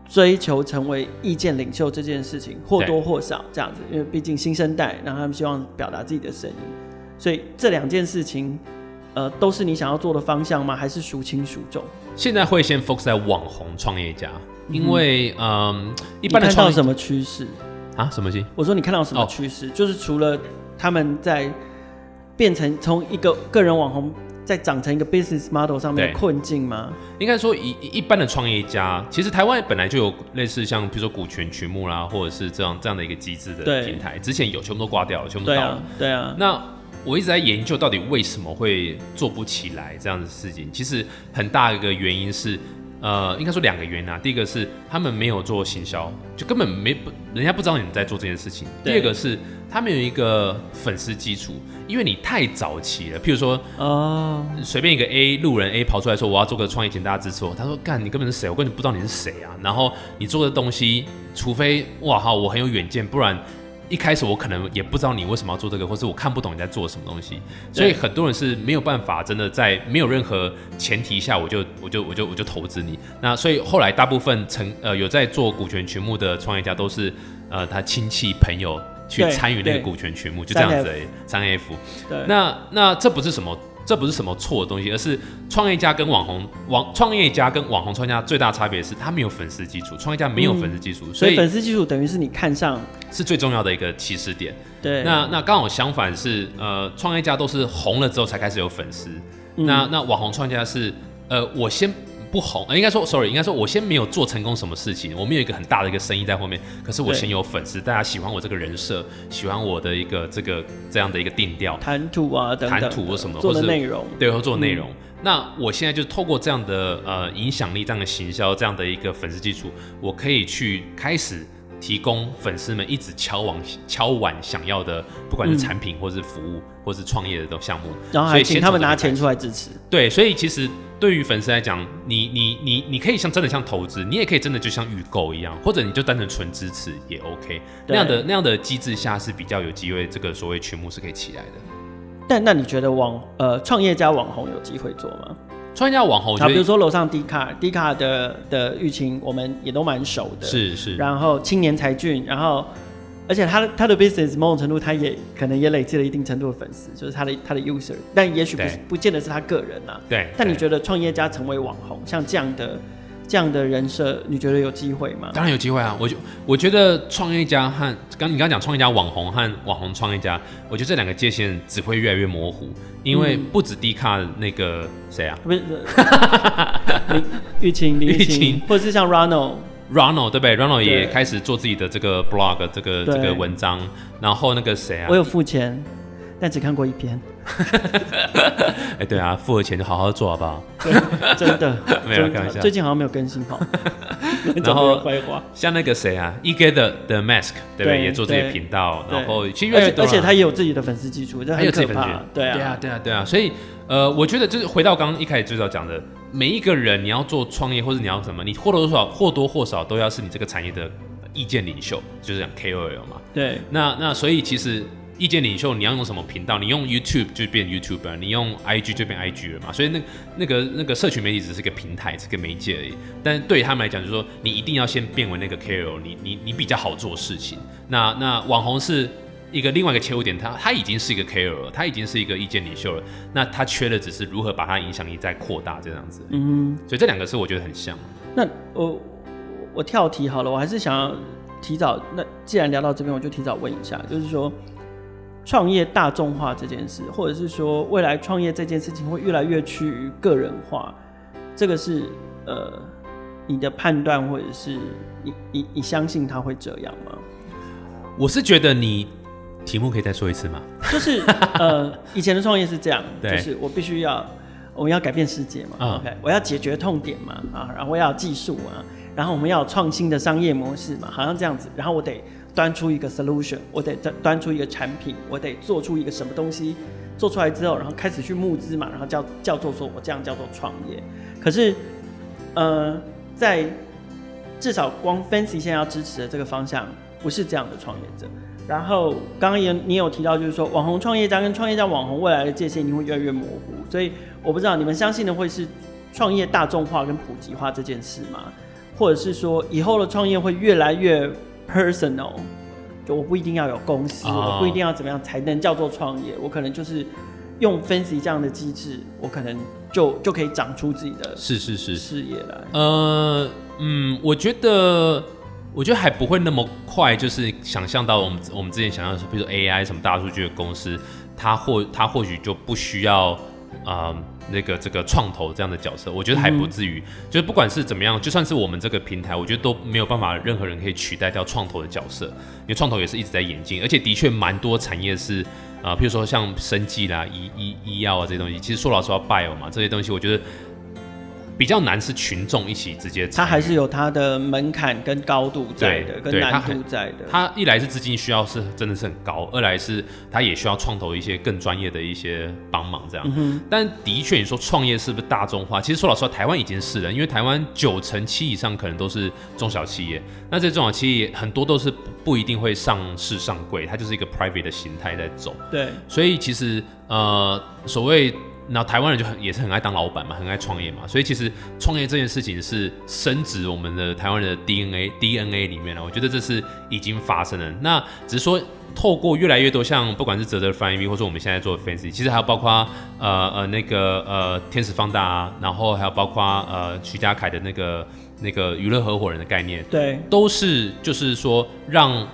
追求成为意见领袖这件事情，或多或少这样子，因为毕竟新生代，然后他们希望表达自己的声音，所以这两件事情。呃，都是你想要做的方向吗？还是孰轻孰重？现在会先 focus 在网红创业家，因为嗯、呃，一般的看到什么趋势啊？什么趋？我说你看到什么趋势？哦、就是除了他们在变成从一个个人网红，再长成一个 business model 上面的困境吗？应该说一一般的创业家，其实台湾本来就有类似像比如说股权群募啦，或者是这样这样的一个机制的平台，之前有全部都挂掉了，全部都倒了。对啊，对啊。那我一直在研究到底为什么会做不起来这样的事情。其实很大一个原因是，呃，应该说两个原因啊。第一个是他们没有做行销，就根本没人家不知道你们在做这件事情。第二个是他们有一个粉丝基础，因为你太早期了。譬如说，哦，随便一个 A 路人 A 跑出来说我要做个创业，请大家支持我。他说干，你根本是谁？我根本不知道你是谁啊。然后你做的东西，除非哇好，我很有远见，不然。一开始我可能也不知道你为什么要做这个，或是我看不懂你在做什么东西，所以很多人是没有办法真的在没有任何前提下，我就我就我就我就投资你。那所以后来大部分成呃有在做股权群募的创业家都是呃他亲戚朋友去参与那个股权群募，就这样子。三 F，对，那那这不是什么。这不是什么错的东西，而是创业家跟网红网创业家跟网红创业家最大差别是，他没有粉丝基础，创业家没有粉丝基础，嗯、所以粉丝基础等于是你看上是最重要的一个起始点。对，那那刚好相反是，呃，创业家都是红了之后才开始有粉丝，嗯、那那网红创业家是，呃，我先。不红，应该说，sorry，应该说，我先没有做成功什么事情，我们有一个很大的一个生意在后面，可是我先有粉丝，大家喜欢我这个人设，喜欢我的一个这个这样的一个定调，谈吐啊等等，谈吐或什么，做的内容，对，或做内容。嗯、那我现在就透过这样的呃影响力、这样的行销、这样的一个粉丝基础，我可以去开始提供粉丝们一直敲碗敲碗想要的，不管是产品或是服务、嗯、或是创业的这种项目，然后还请他们拿钱出来支持。对，所以其实。对于粉丝来讲，你你你你可以像真的像投资，你也可以真的就像预购一样，或者你就单纯纯支持也 OK。那样的那样的机制下是比较有机会，这个所谓群目是可以起来的。但那你觉得网呃创业家网红有机会做吗？创业家网红，比如说楼上迪卡迪卡的的玉清，我们也都蛮熟的。是是。然后青年才俊，然后。而且他的他的 business 某种程度，他也可能也累积了一定程度的粉丝，就是他的他的 user，但也许不对不见得是他个人啊。对。但你觉得创业家成为网红，像这样的这样的人设，你觉得有机会吗？当然有机会啊！我就我觉得创业家和刚你刚刚讲创业家网红和网红创业家，我觉得这两个界限只会越来越模糊，因为不止 D 卡那个谁啊，不是 *laughs* 玉清李玉清，或者是像 Ronald。Ronald 对不对？Ronald 也开始做自己的这个 blog，这个这个文章。然后那个谁啊？我有付钱，但只看过一篇。*laughs* 哎，对啊，付了钱就好好做好不好？真的 *laughs* 没有开玩笑。最近好像没有更新好。*laughs* 然后像那个谁啊，Eget 的 Mask，对不对？也做这些频道。然后其实而且他也有自己的粉丝基础，这很可怕。对啊，对啊，对啊，对啊。所以呃，我觉得就是回到刚刚一开始最早讲的。每一个人，你要做创业或者你要什么，你或多或少或多或少都要是你这个产业的意见领袖，就是讲 KOL 嘛。对。那那所以其实意见领袖你要用什么频道？你用 YouTube 就变 YouTuber，你用 IG 就变 IG 了嘛。所以那那个那个社群媒体只是个平台，是个媒介而已。但是对于他们来讲，就是说你一定要先变为那个 KOL，你你你比较好做事情。那那网红是。一个另外一个切入点，他他已经是一个 KOL 了，他已经是一个意见领袖了。那他缺的只是如何把他影响力再扩大这样子。嗯，所以这两个是我觉得很像。那我我跳题好了，我还是想要提早。那既然聊到这边，我就提早问一下，就是说创业大众化这件事，或者是说未来创业这件事情会越来越趋于个人化，这个是呃你的判断，或者是你你你相信他会这样吗？我是觉得你。题目可以再说一次吗？就是呃，*laughs* 以前的创业是这样，对就是我必须要，我们要改变世界嘛、嗯、，OK，我要解决痛点嘛，啊，然后我要有技术啊，然后我们要创新的商业模式嘛，好像这样子，然后我得端出一个 solution，我得端端出一个产品，我得做出一个什么东西，做出来之后，然后开始去募资嘛，然后叫叫做说我这样叫做创业。可是，呃，在至少光 Fancy 现在要支持的这个方向，不是这样的创业者。然后刚刚也你有提到，就是说网红创业家跟创业家网红未来的界限一定会越来越模糊，所以我不知道你们相信的会是创业大众化跟普及化这件事吗？或者是说以后的创业会越来越 personal，就我不一定要有公司，我不一定要怎么样才能叫做创业，我可能就是用 Fancy 这样的机制，我可能就就可以长出自己的是是是事业来。呃嗯，我觉得。我觉得还不会那么快，就是想象到我们我们之前想象的是，比如说 AI 什么大数据的公司，它或它或许就不需要啊、呃、那个这个创投这样的角色。我觉得还不至于，嗯、就是不管是怎么样，就算是我们这个平台，我觉得都没有办法任何人可以取代掉创投的角色，因为创投也是一直在演进，而且的确蛮多产业是啊、呃，譬如说像生技啦、医医医药啊这些东西，其实说老实话，bio 嘛这些东西，我觉得。比较难是群众一起直接，它还是有它的门槛跟高度在的，跟难度在的。它一来是资金需要是真的是很高，二来是它也需要创投一些更专业的一些帮忙这样。嗯、但的确你说创业是不是大众化？其实说老实话，台湾已经是了，因为台湾九成七以上可能都是中小企业，那这中小企业很多都是不一定会上市上柜，它就是一个 private 的形态在走。对，所以其实呃所谓。然后台湾人就很也是很爱当老板嘛，很爱创业嘛，所以其实创业这件事情是深植我们的台湾人的 DNA DNA 里面了。我觉得这是已经发生了。那只是说透过越来越多像不管是泽泽 FlyingV 或者我们现在做的 Fancy，其实还有包括呃呃那个呃天使放大啊，然后还有包括呃徐家凯的那个那个娱乐合伙人的概念，对，都是就是说让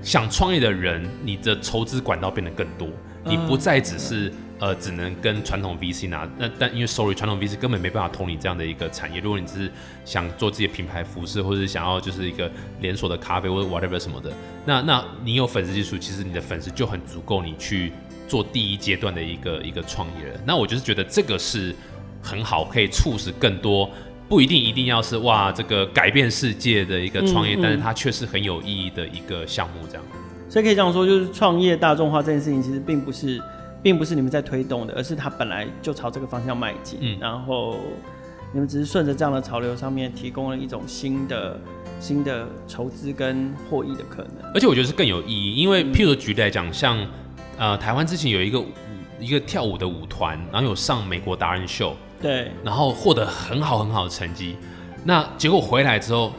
想创业的人，你的筹资管道变得更多，你不再只是。呃，只能跟传统 VC 拿，那但因为 sorry，传统 VC 根本没办法投你这样的一个产业。如果你只是想做自己的品牌服饰，或者是想要就是一个连锁的咖啡或者 whatever 什么的，那那你有粉丝基础，其实你的粉丝就很足够，你去做第一阶段的一个一个创业了。那我就是觉得这个是很好，可以促使更多不一定一定要是哇这个改变世界的一个创业，嗯嗯，但是它却是很有意义的一个项目这样。所以可以这样说，就是创业大众化这件事情，其实并不是。并不是你们在推动的，而是它本来就朝这个方向迈进。嗯，然后你们只是顺着这样的潮流上面提供了一种新的、新的筹资跟获益的可能。而且我觉得是更有意义，因为譬如举例来讲，像呃台湾之前有一个一个跳舞的舞团，然后有上美国达人秀，对，然后获得很好很好的成绩。那结果回来之后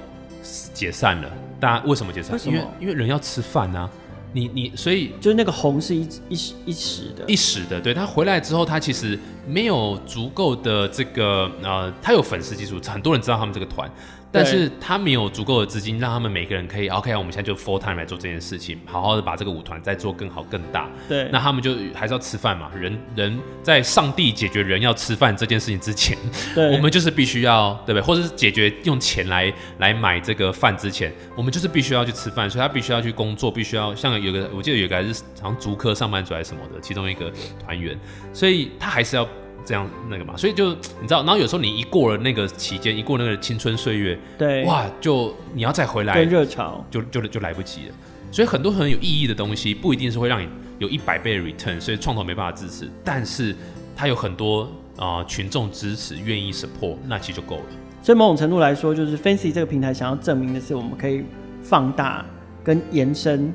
解散了，大家为什么解散？因为因为人要吃饭啊。你你所以就是那个红是一一时一时的，一时的，对，他回来之后，他其实没有足够的这个呃，他有粉丝基础，很多人知道他们这个团。但是他没有足够的资金，让他们每个人可以 OK，我们现在就 full time 来做这件事情，好好的把这个舞团再做更好更大。对，那他们就还是要吃饭嘛。人人在上帝解决人要吃饭这件事情之前，对，我们就是必须要对不对？或者是解决用钱来来买这个饭之前，我们就是必须要去吃饭，所以他必须要去工作，必须要像有个我记得有个还是好像足科上班族还是什么的，其中一个团员，所以他还是要。这样那个嘛，所以就你知道，然后有时候你一过了那个期间，一过那个青春岁月，对，哇，就你要再回来，跟热潮就就就来不及了。所以很多很有意义的东西，不一定是会让你有一百倍的 return，所以创投没办法支持，但是它有很多啊、呃、群众支持，愿意 support，那其实就够了。所以某种程度来说，就是 Fancy 这个平台想要证明的是，我们可以放大跟延伸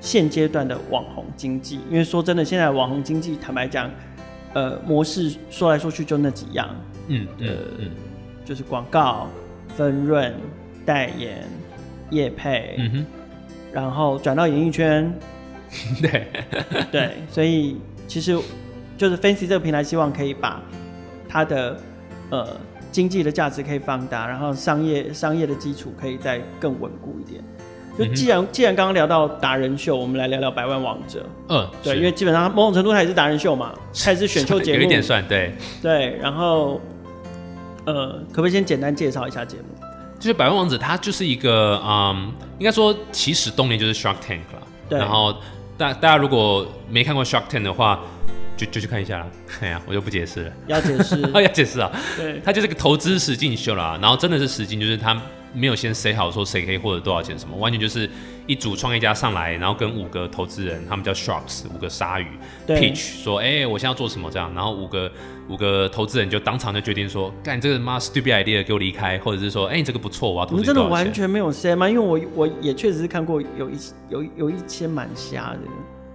现阶段的网红经济，因为说真的，现在网红经济坦白讲。呃，模式说来说去就那几样，嗯，呃，嗯、就是广告、分润、代言、业配，嗯哼，然后转到演艺圈，*laughs* 对，*laughs* 对，所以其实就是 Fancy 这个平台，希望可以把它的呃经济的价值可以放大，然后商业商业的基础可以再更稳固一点。就既然既然刚刚聊到达人秀，我们来聊聊百万王者。嗯，对，因为基本上某种程度它也是达人秀嘛，它也是选秀节目，有一点算对。对，然后呃，可不可以先简单介绍一下节目？就是百万王者，它就是一个嗯，应该说起始动力就是 Shark Tank 了。对。然后大大家如果没看过 Shark Tank 的话，就就去看一下啦。*laughs* 哎呀，我就不解释了。要解释，*laughs* 要解释啊。对，它就是个投资实境秀啦。然后真的是实境，就是他没有先 say 好说谁可以获得多少钱什么，完全就是一组创业家上来，然后跟五个投资人，他们叫 sharks，五个鲨鱼，pitch 说，哎、欸，我现在要做什么这样，然后五个五个投资人就当场就决定说，干这个妈 stupid idea 给我离开，或者是说，哎、欸，你这个不错，我要投资。你真的完全没有 say 吗？因为我我也确实是看过有一有有一些蛮瞎的。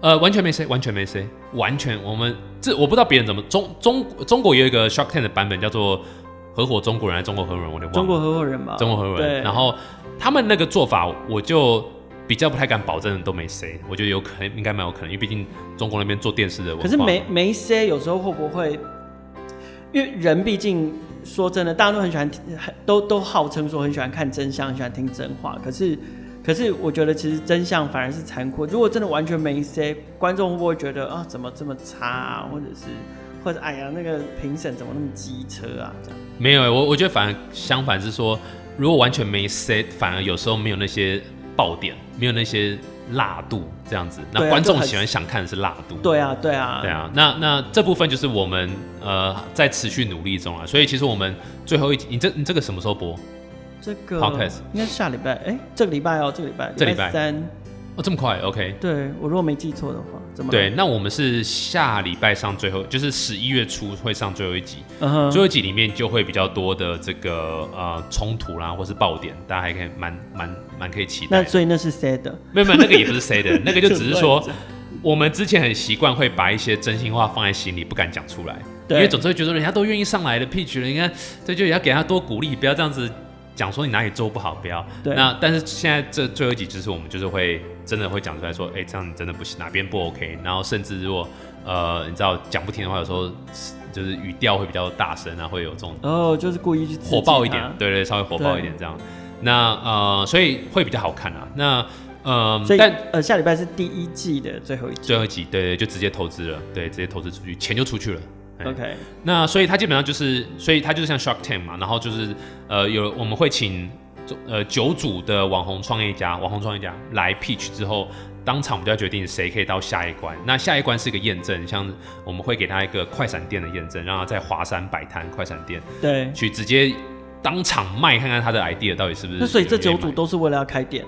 呃，完全没 say，完全没 say，完全我们这我不知道别人怎么中中中国有一个 Shark Tank 的版本叫做合伙中国人还是中国合伙人，我忘了。中国合伙人吧。中国合伙人。然后他们那个做法，我就比较不太敢保证都没 say，我觉得有可能应该蛮有可能，因为毕竟中国那边做电视的。可是没没 say，有时候会不会？因为人毕竟说真的，大家都很喜欢听，都都号称说很喜欢看真相，很喜欢听真话，可是。可是我觉得其实真相反而是残酷。如果真的完全没 say，观众会不会觉得啊，怎么这么差啊？或者是，或者哎呀，那个评审怎么那么机车啊？这样没有，我我觉得反而相反是说，如果完全没 set，反而有时候没有那些爆点，没有那些辣度这样子。那观众喜欢想看的是辣度。对啊，对啊，对啊。那那这部分就是我们呃在持续努力中啊。所以其实我们最后一集，你这你这个什么时候播？这个应该是下礼拜，哎，这个礼拜哦，这个礼拜，这礼拜三，哦，这么快，OK。对，我如果没记错的话，怎么？对，那我们是下礼拜上最后，就是十一月初会上最后一集，嗯哼，最后一集里面就会比较多的这个呃冲突啦，或是爆点，大家还可以蛮蛮蛮可以期待。那所以那是 sad 的，没有没有，那个也不是 sad 的，*laughs* 那个就只是说我们之前很习惯会把一些真心话放在心里，不敢讲出来，对，因为总是会觉得人家都愿意上来的 pitch 了，应该这就也要给他多鼓励，不要这样子。讲说你哪里做不好，不要。对。那但是现在这最后一集就是我们就是会真的会讲出来说，哎、欸，这样真的不行，哪边不 OK。然后甚至如果呃你知道讲不听的话，有时候就是语调会比较大声啊，会有这种哦，就是故意去火爆一点，对，对对，稍微火爆一点这样。那呃，所以会比较好看啊。那呃，所以但呃下礼拜是第一季的最后一集，最后一集，对对，就直接投资了，对，直接投资出去，钱就出去了。OK，那所以他基本上就是，所以他就是像 Shark Tank 嘛，然后就是呃有我们会请呃九组的网红创业家，网红创业家来 pitch 之后，当场我们就要决定谁可以到下一关。那下一关是一个验证，像我们会给他一个快闪店的验证，让他在华山摆摊快闪店，对，去直接当场卖，看看他的 idea 到底是不是。那所以这九组都是为了要开店。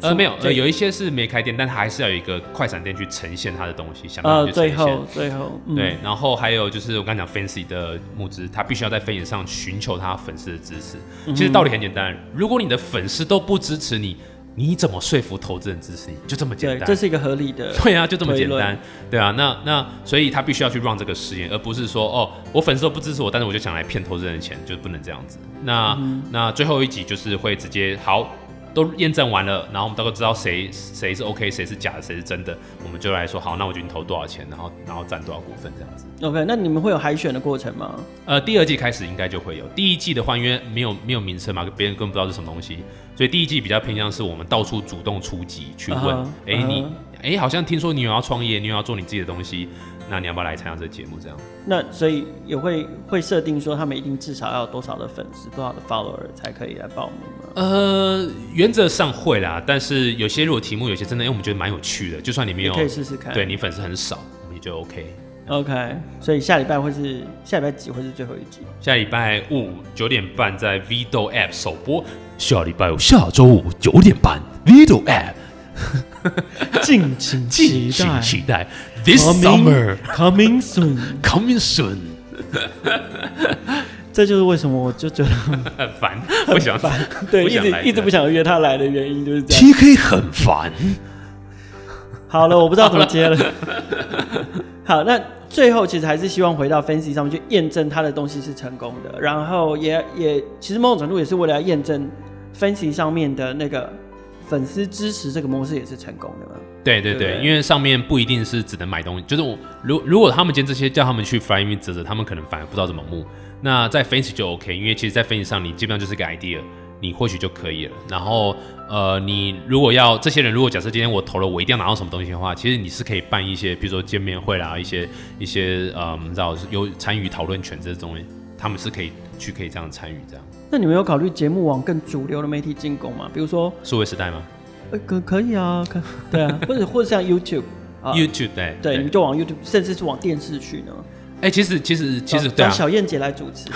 呃，没有，呃，有一些是没开店，但他还是要有一个快闪店去呈现他的东西，想办法去呈现。呃，最后，最后，嗯、对，然后还有就是我刚讲 Fancy 的募资，他必须要在 Fancy 上寻求他粉丝的支持。嗯、其实道理很简单，如果你的粉丝都不支持你，你怎么说服投资人支持你？就这么简单。这是一个合理的。*laughs* 对啊，就这么简单。对啊，那那所以他必须要去 run 这个实验，而不是说哦，我粉丝都不支持我，但是我就想来骗投资人的钱，就不能这样子。那、嗯、那最后一集就是会直接好。都验证完了，然后我们大概知道谁谁是 OK，谁是假的，谁是真的，我们就来说好，那我决定投多少钱，然后然后占多少股份这样子。OK，那你们会有海选的过程吗？呃，第二季开始应该就会有。第一季的话，因为没有没有名称嘛，别人根本不知道是什么东西，所以第一季比较偏向是我们到处主动出击去问，哎、uh -huh. 你哎、uh. 好像听说你有要创业，你有要做你自己的东西。那你要不要来参加这个节目？这样？那所以也会会设定说，他们一定至少要有多少的粉丝，多少的 follower 才可以来报名吗？呃，原则上会啦，但是有些如果题目有些真的，因为我们觉得蛮有趣的，就算你没有，可以试试看。对你粉丝很少，你就 OK。OK，所以下礼拜会是下礼拜几会是最后一集？下礼拜五九点半在 Vido App 首播。下礼拜五下周五九点半 Vido App。敬 *laughs* 请敬请期待 *laughs*，This summer coming soon *laughs* coming soon。这就是为什么我就觉得很 *laughs* 烦，不想烦，对，一直一直不想约他来的原因就是这样。TK 很烦。好了，我不知道怎么接了。*laughs* 好，那最后其实还是希望回到 Fancy 上面去验证他的东西是成功的，然后也也其实某种程度也是为了要验证 Fancy 上面的那个。粉丝支持这个模式也是成功的吗？对对对，因为上面不一定是只能买东西，就是我如如果他们今天这些叫他们去 Flyme 啧啧，他们可能反而不知道怎么募。那在 Fancy 就 OK，因为其实，在 Fancy 上你基本上就是个 idea，你或许就可以了。然后呃，你如果要这些人，如果假设今天我投了，我一定要拿到什么东西的话，其实你是可以办一些，比如说见面会啦，一些一些呃，你知道有参与讨论权这种，他们是可以去可以这样参与这样。那你们有考虑节目往更主流的媒体进攻吗？比如说数位时代吗？呃，可可以啊，可对啊，*laughs* 或者或者像 YouTube YouTube 对对，你就往 YouTube，甚至是往电视去呢？哎，其实其实其实找小燕姐来主持，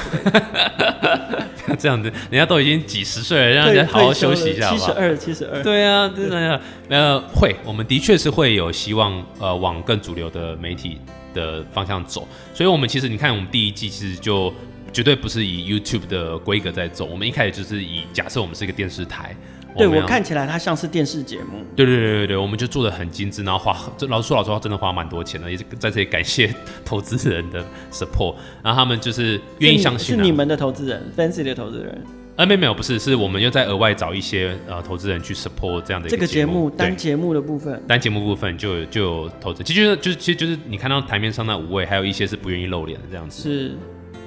*laughs* 这样子，人家都已经几十岁了，让人家好好休息一下，七十二，七十二，对啊，真的，呃，会，我们的确是会有希望，呃，往更主流的媒体的方向走，所以，我们其实你看，我们第一季其实就绝对不是以 YouTube 的规格在走，我们一开始就是以假设我们是一个电视台。对我看起来它像是电视节目。对对对对对，我们就做的很精致，然后花这老实说老实话，真的花蛮多钱的，也是在这里感谢投资人的 support，然后他们就是愿意相信、啊是。是你们的投资人，Fancy 的投资人。呃，没有没有，不是，是我们又在额外找一些呃投资人去 support 这样的一个节目。这个节目单节目的部分，单节目部分就有就有投资，其实就是其实就是你看到台面上那五位，还有一些是不愿意露脸的这样子。是。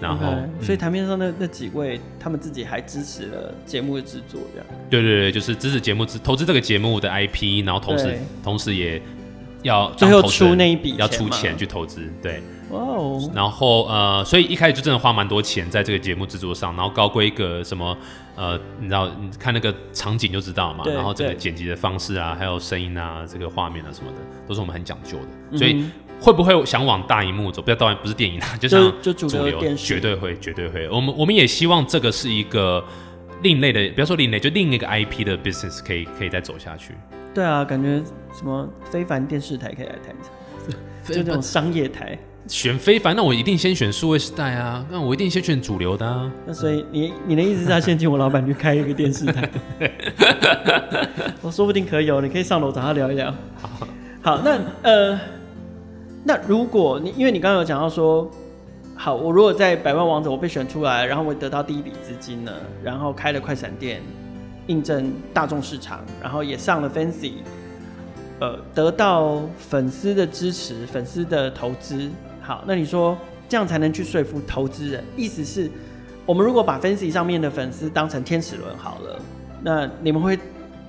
然后嗯、所以台面上那那几位，他们自己还支持了节目的制作，这样。对对对，就是支持节目制投资这个节目的 IP，然后同时同时也要最后出那一笔要出钱去投资，对。哇哦。然后呃，所以一开始就真的花蛮多钱在这个节目制作上，然后高规格什么呃，你知道，你看那个场景就知道嘛，然后整个剪辑的方式啊，还有声音啊，这个画面啊什么的，都是我们很讲究的，所以。嗯会不会想往大荧幕走？不要当然不是电影啊，就像就主流电视，绝对会，绝对会。我们我们也希望这个是一个另类的，不要说另类，就另一个 IP 的 business 可以可以再走下去。对啊，感觉什么非凡电视台可以来谈一下，*laughs* 就这种商业台。选非凡，那我一定先选数位时代啊，那我一定先选主流的啊。那所以你你的意思是要先请我老板去开一个电视台？*laughs* 我说不定可以哦，你可以上楼找他聊一聊。好，好，那呃。那如果你，因为你刚刚有讲到说，好，我如果在百万王者我被选出来，然后我得到第一笔资金呢，然后开了快闪店，印证大众市场，然后也上了 Fancy，呃，得到粉丝的支持，粉丝的投资，好，那你说这样才能去说服投资人？意思是，我们如果把 Fancy 上面的粉丝当成天使轮好了，那你们会？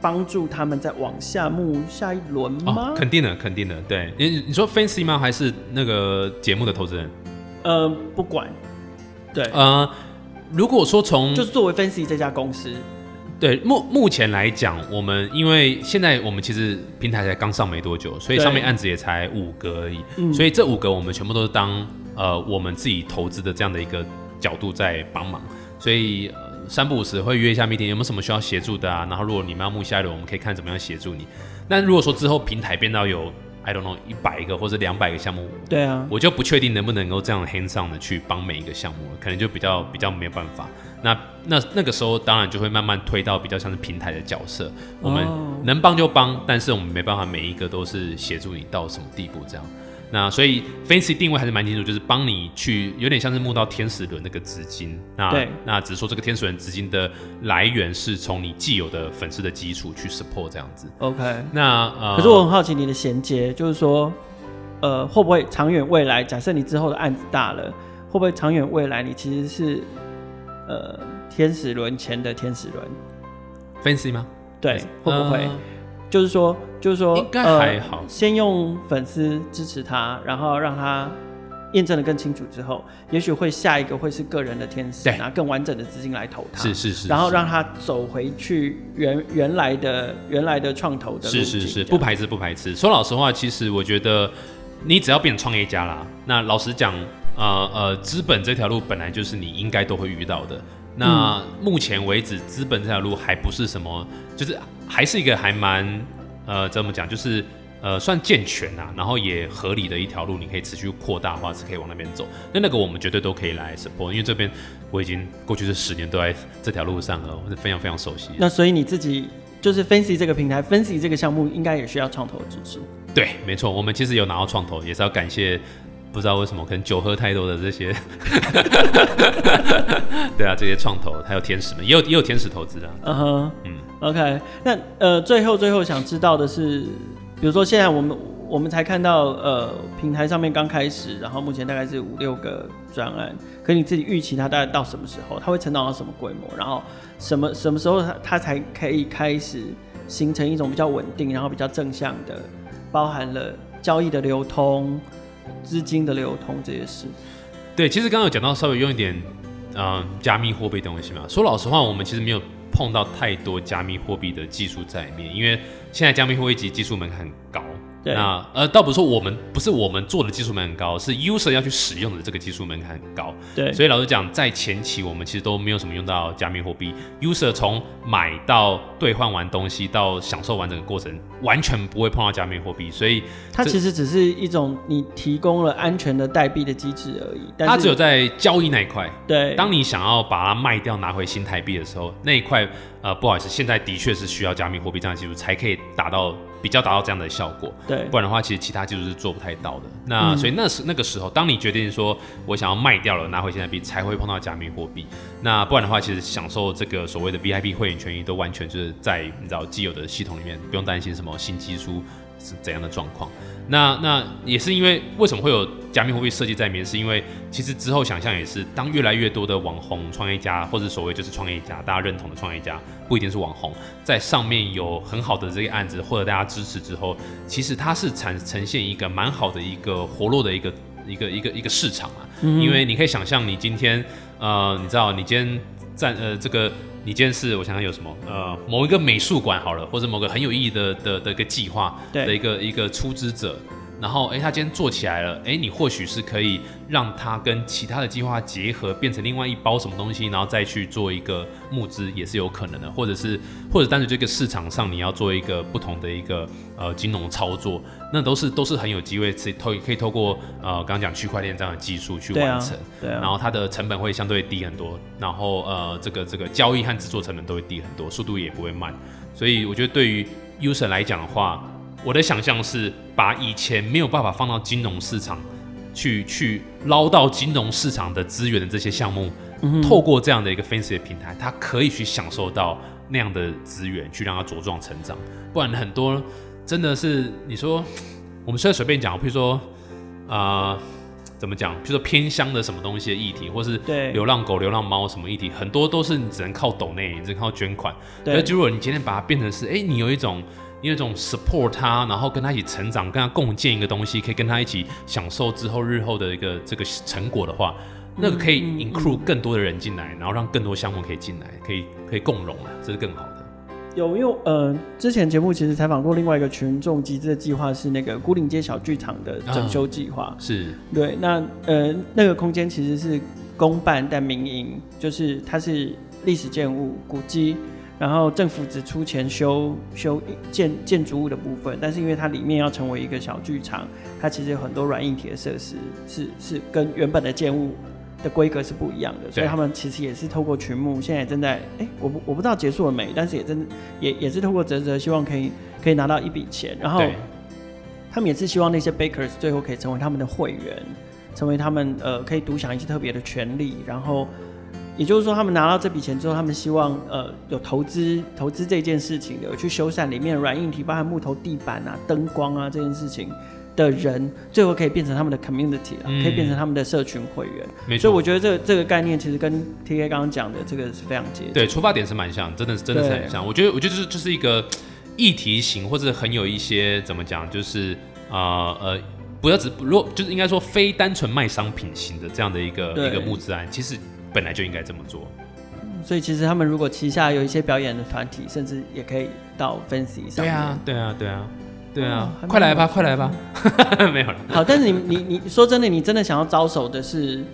帮助他们再往下目下一轮吗？哦，肯定的，肯定的。对，你你说 Fancy 吗？还是那个节目的投资人？呃，不管。对，呃，如果说从就是作为 Fancy 这家公司，对目目前来讲，我们因为现在我们其实平台才刚上没多久，所以上面案子也才五个而已。嗯，所以这五个我们全部都是当呃我们自己投资的这样的一个角度在帮忙，所以。三不五时会约一下 meeting，有没有什么需要协助的啊？然后如果你们要目下一轮，我们可以看怎么样协助你。那如果说之后平台变到有 I don't know 一百个或者两百个项目，对啊，我就不确定能不能够这样 hands on 的去帮每一个项目，可能就比较比较没有办法。那那那个时候当然就会慢慢推到比较像是平台的角色，我们能帮就帮，但是我们没办法每一个都是协助你到什么地步这样。那所以 Fancy 定位还是蛮清楚，就是帮你去有点像是募到天使轮那个资金。那对那只是说这个天使轮资金的来源是从你既有的粉丝的基础去 support 这样子。OK。那呃，可是我很好奇你的衔接，就是说，呃，会不会长远未来，假设你之后的案子大了，会不会长远未来你其实是呃天使轮前的天使轮？Fancy 吗？对，会不会？呃就是说，就是说，应该还好。呃，先用粉丝支持他，然后让他验证的更清楚之后，也许会下一个会是个人的天使，拿更完整的资金来投他。是是是。然后让他走回去原原来的原来的创投的。是是是，不排斥不排斥。说老实话，其实我觉得你只要变创业家啦，那老实讲，呃呃，资本这条路本来就是你应该都会遇到的。那目前为止，资本这条路还不是什么，就是还是一个还蛮呃怎么讲，就是呃算健全啊，然后也合理的一条路，你可以持续扩大的话，是可以往那边走。那那个我们绝对都可以来 support，因为这边我已经过去这十年都在这条路上了，我是非常非常熟悉。那所以你自己就是 Fancy 这个平台，Fancy 这个项目应该也需要创投的支持。对，没错，我们其实有拿到创投，也是要感谢。不知道为什么，可能酒喝太多的这些，*laughs* 对啊，这些创投还有天使们，也有也有天使投资啊。嗯哼，嗯，OK，那呃，最后最后想知道的是，比如说现在我们我们才看到呃平台上面刚开始，然后目前大概是五六个专案，可你自己预期它大概到什么时候，它会成长到什么规模，然后什么什么时候它它才可以开始形成一种比较稳定，然后比较正向的，包含了交易的流通。资金的流通这些事，对，其实刚刚有讲到稍微用一点，嗯、加密货币东西嘛。说老实话，我们其实没有碰到太多加密货币的技术在里面，因为现在加密货币及技术门槛很高，对那呃，倒不是说我们不是我们做的技术门很高，是 user 要去使用的这个技术门槛很高。对，所以老实讲，在前期我们其实都没有什么用到加密货币，user 从买到兑换完东西到享受完整个过程，完全不会碰到加密货币。所以它其实只是一种你提供了安全的代币的机制而已。但它只有在交易那一块。对，当你想要把它卖掉拿回新台币的时候，那一块呃不好意思，现在的确是需要加密货币这样的技术才可以达到。比较达到这样的效果，对，不然的话，其实其他技术是做不太到的。那、嗯、所以那时那个时候，当你决定说我想要卖掉了，拿回现在币，才会碰到加密货币。那不然的话，其实享受这个所谓的 VIP 会员权益，都完全就是在你知道既有的系统里面，不用担心什么新技术是怎样的状况。那那也是因为为什么会有加密货币设计在里面？是因为其实之后想象也是，当越来越多的网红创业家，或者所谓就是创业家，大家认同的创业家，不一定是网红，在上面有很好的这个案子获得大家支持之后，其实它是产呈现一个蛮好的一个活络的一个一个一个一个市场啊。嗯、因为你可以想象，你今天呃，你知道你今天在呃这个。你今天是我想想有什么呃某一个美术馆好了，或者某个很有意义的的的一个计划的一个一个出资者。然后，哎，他今天做起来了，哎，你或许是可以让他跟其他的计划结合，变成另外一包什么东西，然后再去做一个募资，也是有可能的。或者是，或者单纯这个市场上你要做一个不同的一个呃金融操作，那都是都是很有机会，是透可以透过呃刚刚讲区块链这样的技术去完成。对啊。对啊。然后它的成本会相对低很多，然后呃这个这个交易和制作成本都会低很多，速度也不会慢。所以我觉得对于 user 来讲的话。我的想象是把以前没有办法放到金融市场去去捞到金融市场的资源的这些项目，嗯、透过这样的一个 fancy 的平台，它可以去享受到那样的资源，去让它茁壮成长。不然很多真的是你说，我们现在随便讲，譬如说啊、呃，怎么讲？譬如说偏乡的什么东西的议题，或是流浪狗、流浪猫什么议题，很多都是你只能靠抖内，只能靠捐款。对，就如果你今天把它变成是，哎、欸，你有一种。因为这种 support 他，然后跟他一起成长，跟他共建一个东西，可以跟他一起享受之后日后的一个这个成果的话，那个可以 include 更多的人进来，然后让更多项目可以进来，可以可以共融啊，这是更好的。有，因为呃，之前节目其实采访过另外一个群众集资的计划，是那个孤岭街小剧场的整修计划。啊、是，对，那呃那个空间其实是公办但民营，就是它是历史建物古迹。然后政府只出钱修修建建筑物的部分，但是因为它里面要成为一个小剧场，它其实有很多软硬体的设施是是跟原本的建物的规格是不一样的，所以他们其实也是透过群募，现在也正在哎，我不我不知道结束了没，但是也真也也是透过泽泽，希望可以可以拿到一笔钱，然后他们也是希望那些 bakers 最后可以成为他们的会员，成为他们呃可以独享一些特别的权利，然后。也就是说，他们拿到这笔钱之后，他们希望呃有投资投资这件事情的，有去修缮里面软硬体，包含木头地板啊、灯光啊这件事情的人，最后可以变成他们的 community 啊，嗯、可以变成他们的社群会员。没错。所以我觉得这个这个概念其实跟 TK 刚刚讲的这个是非常接近。对，出发点是蛮像，真的是真的是很像。我觉得我觉得就是就是一个议题型，或者很有一些怎么讲，就是啊呃，呃不要只如果就是应该说非单纯卖商品型的这样的一个一个募资案，其实。本来就应该这么做，所以其实他们如果旗下有一些表演的团体，甚至也可以到 Fancy 上。对啊，对啊，对啊，对啊，快来吧，快来吧，*laughs* 没有了。好，但是你你你说真的，你真的想要招手的是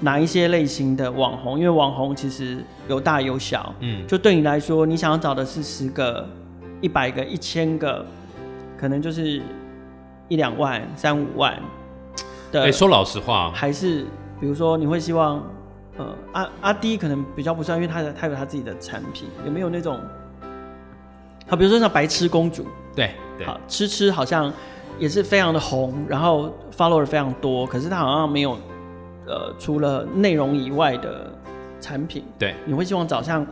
哪一些类型的网红？因为网红其实有大有小，嗯，就对你来说，你想要找的是十个、一百个、一千个，可能就是一两万、三五万的。哎，说老实话，还是比如说你会希望。呃，阿阿迪可能比较不算，因为他的他有他自己的产品，有没有那种？好，比如说像白痴公主，对，对好，吃吃好像也是非常的红，然后 follower 非常多，可是他好像没有，呃，除了内容以外的产品，对，你会希望找像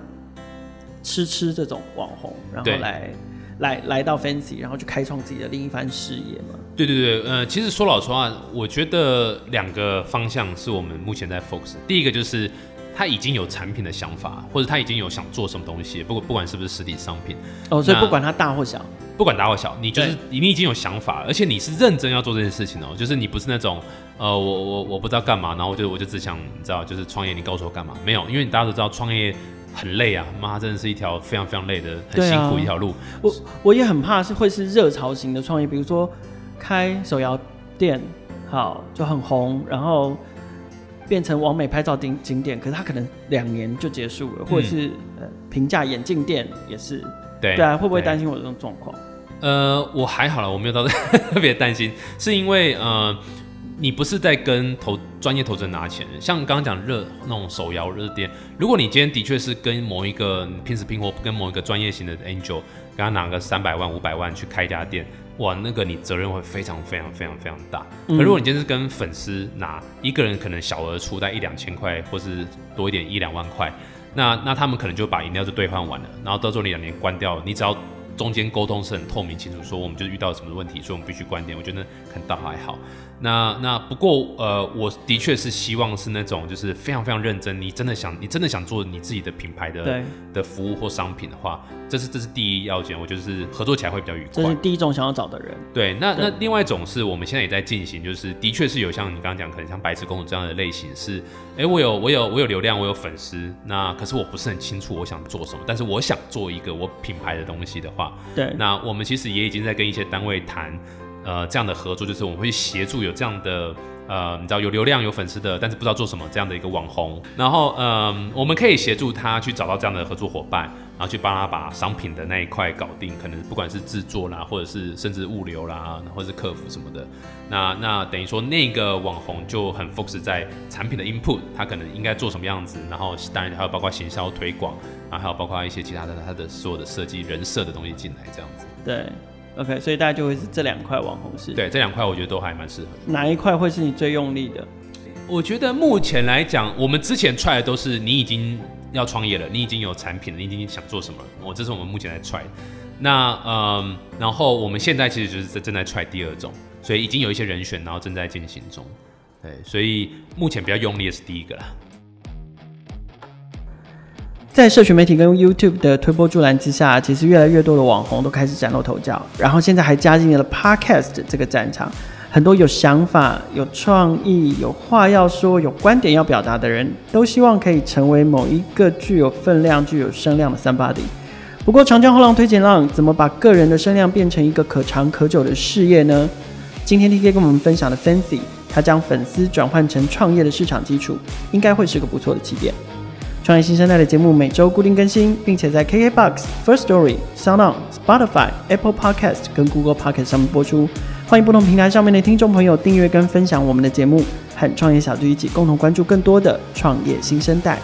吃吃这种网红，然后来。来来到 Fancy，然后去开创自己的另一番事业嘛？对对对，呃，其实说老实话，我觉得两个方向是我们目前在 focus。第一个就是他已经有产品的想法，或者他已经有想做什么东西，不管不管是不是实体商品。哦，所以不管他大或小，不管大或小，你就是你已经有想法，而且你是认真要做这件事情哦，就是你不是那种呃，我我我不知道干嘛，然后我就我就只想你知道，就是创业，你告诉我干嘛？没有，因为你大家都知道创业。很累啊，妈，真的是一条非常非常累的、很辛苦一条路。我我也很怕是会是热潮型的创业，比如说开手摇店，好就很红，然后变成完美拍照景景点，可是它可能两年就结束了，嗯、或者是呃平价眼镜店也是，对对啊，会不会担心我这种状况？呃，我还好了，我没有到特别担心，是因为呃。你不是在跟投专业投资人拿钱，像刚刚讲热那种手摇热店，如果你今天的确是跟某一个拼死拼活跟某一个专业型的 angel，跟他拿个三百万五百万去开一家店，哇，那个你责任会非常非常非常非常大。可如果你今天是跟粉丝拿，一个人可能小额出在一两千块，或是多一点一两万块，那那他们可能就把饮料就兑换完了，然后到时候你两年关掉，你只要中间沟通是很透明清楚，说我们就遇到什么问题，所以我们必须关店，我觉得可能倒还好。那那不过呃，我的确是希望是那种就是非常非常认真，你真的想你真的想做你自己的品牌的对的服务或商品的话，这是这是第一要件，我觉得是合作起来会比较愉快。这是第一种想要找的人。对，那对那另外一种是我们现在也在进行，就是的确是有像你刚刚讲，可能像白痴公主这样的类型是，哎、欸，我有我有我有流量，我有粉丝，那可是我不是很清楚我想做什么，但是我想做一个我品牌的东西的话，对，那我们其实也已经在跟一些单位谈。呃，这样的合作就是我们会协助有这样的呃，你知道有流量有粉丝的，但是不知道做什么这样的一个网红，然后嗯、我们可以协助他去找到这样的合作伙伴，然后去帮他把商品的那一块搞定，可能不管是制作啦，或者是甚至物流啦，或者是客服什么的，那那等于说那个网红就很 focus 在产品的 input，他可能应该做什么样子，然后当然还有包括行销推广，然后还有包括一些其他的他的所有的设计人设的东西进来这样子，对。OK，所以大家就会是这两块网红是。对，这两块我觉得都还蛮适合。哪一块会是你最用力的？我觉得目前来讲，我们之前 try 的都是你已经要创业了，你已经有产品了，你已经想做什么了。我这是我们目前在 try。那嗯，然后我们现在其实就是在正在 try 第二种，所以已经有一些人选，然后正在进行中。对，所以目前比较用力的是第一个啦。在社群媒体跟 YouTube 的推波助澜之下，其实越来越多的网红都开始崭露头角，然后现在还加进了 Podcast 这个战场。很多有想法、有创意、有话要说、有观点要表达的人，都希望可以成为某一个具有分量、具有声量的 somebody。不过，长江后浪推前浪，怎么把个人的声量变成一个可长可久的事业呢？今天 TK 跟我们分享的 Fancy，他将粉丝转换成创业的市场基础，应该会是个不错的起点。创业新生代的节目每周固定更新，并且在 KKBOX、First Story、SoundOn、Spotify、Apple Podcast 跟 Google Podcast 上面播出。欢迎不同平台上面的听众朋友订阅跟分享我们的节目，和创业小聚一起共同关注更多的创业新生代。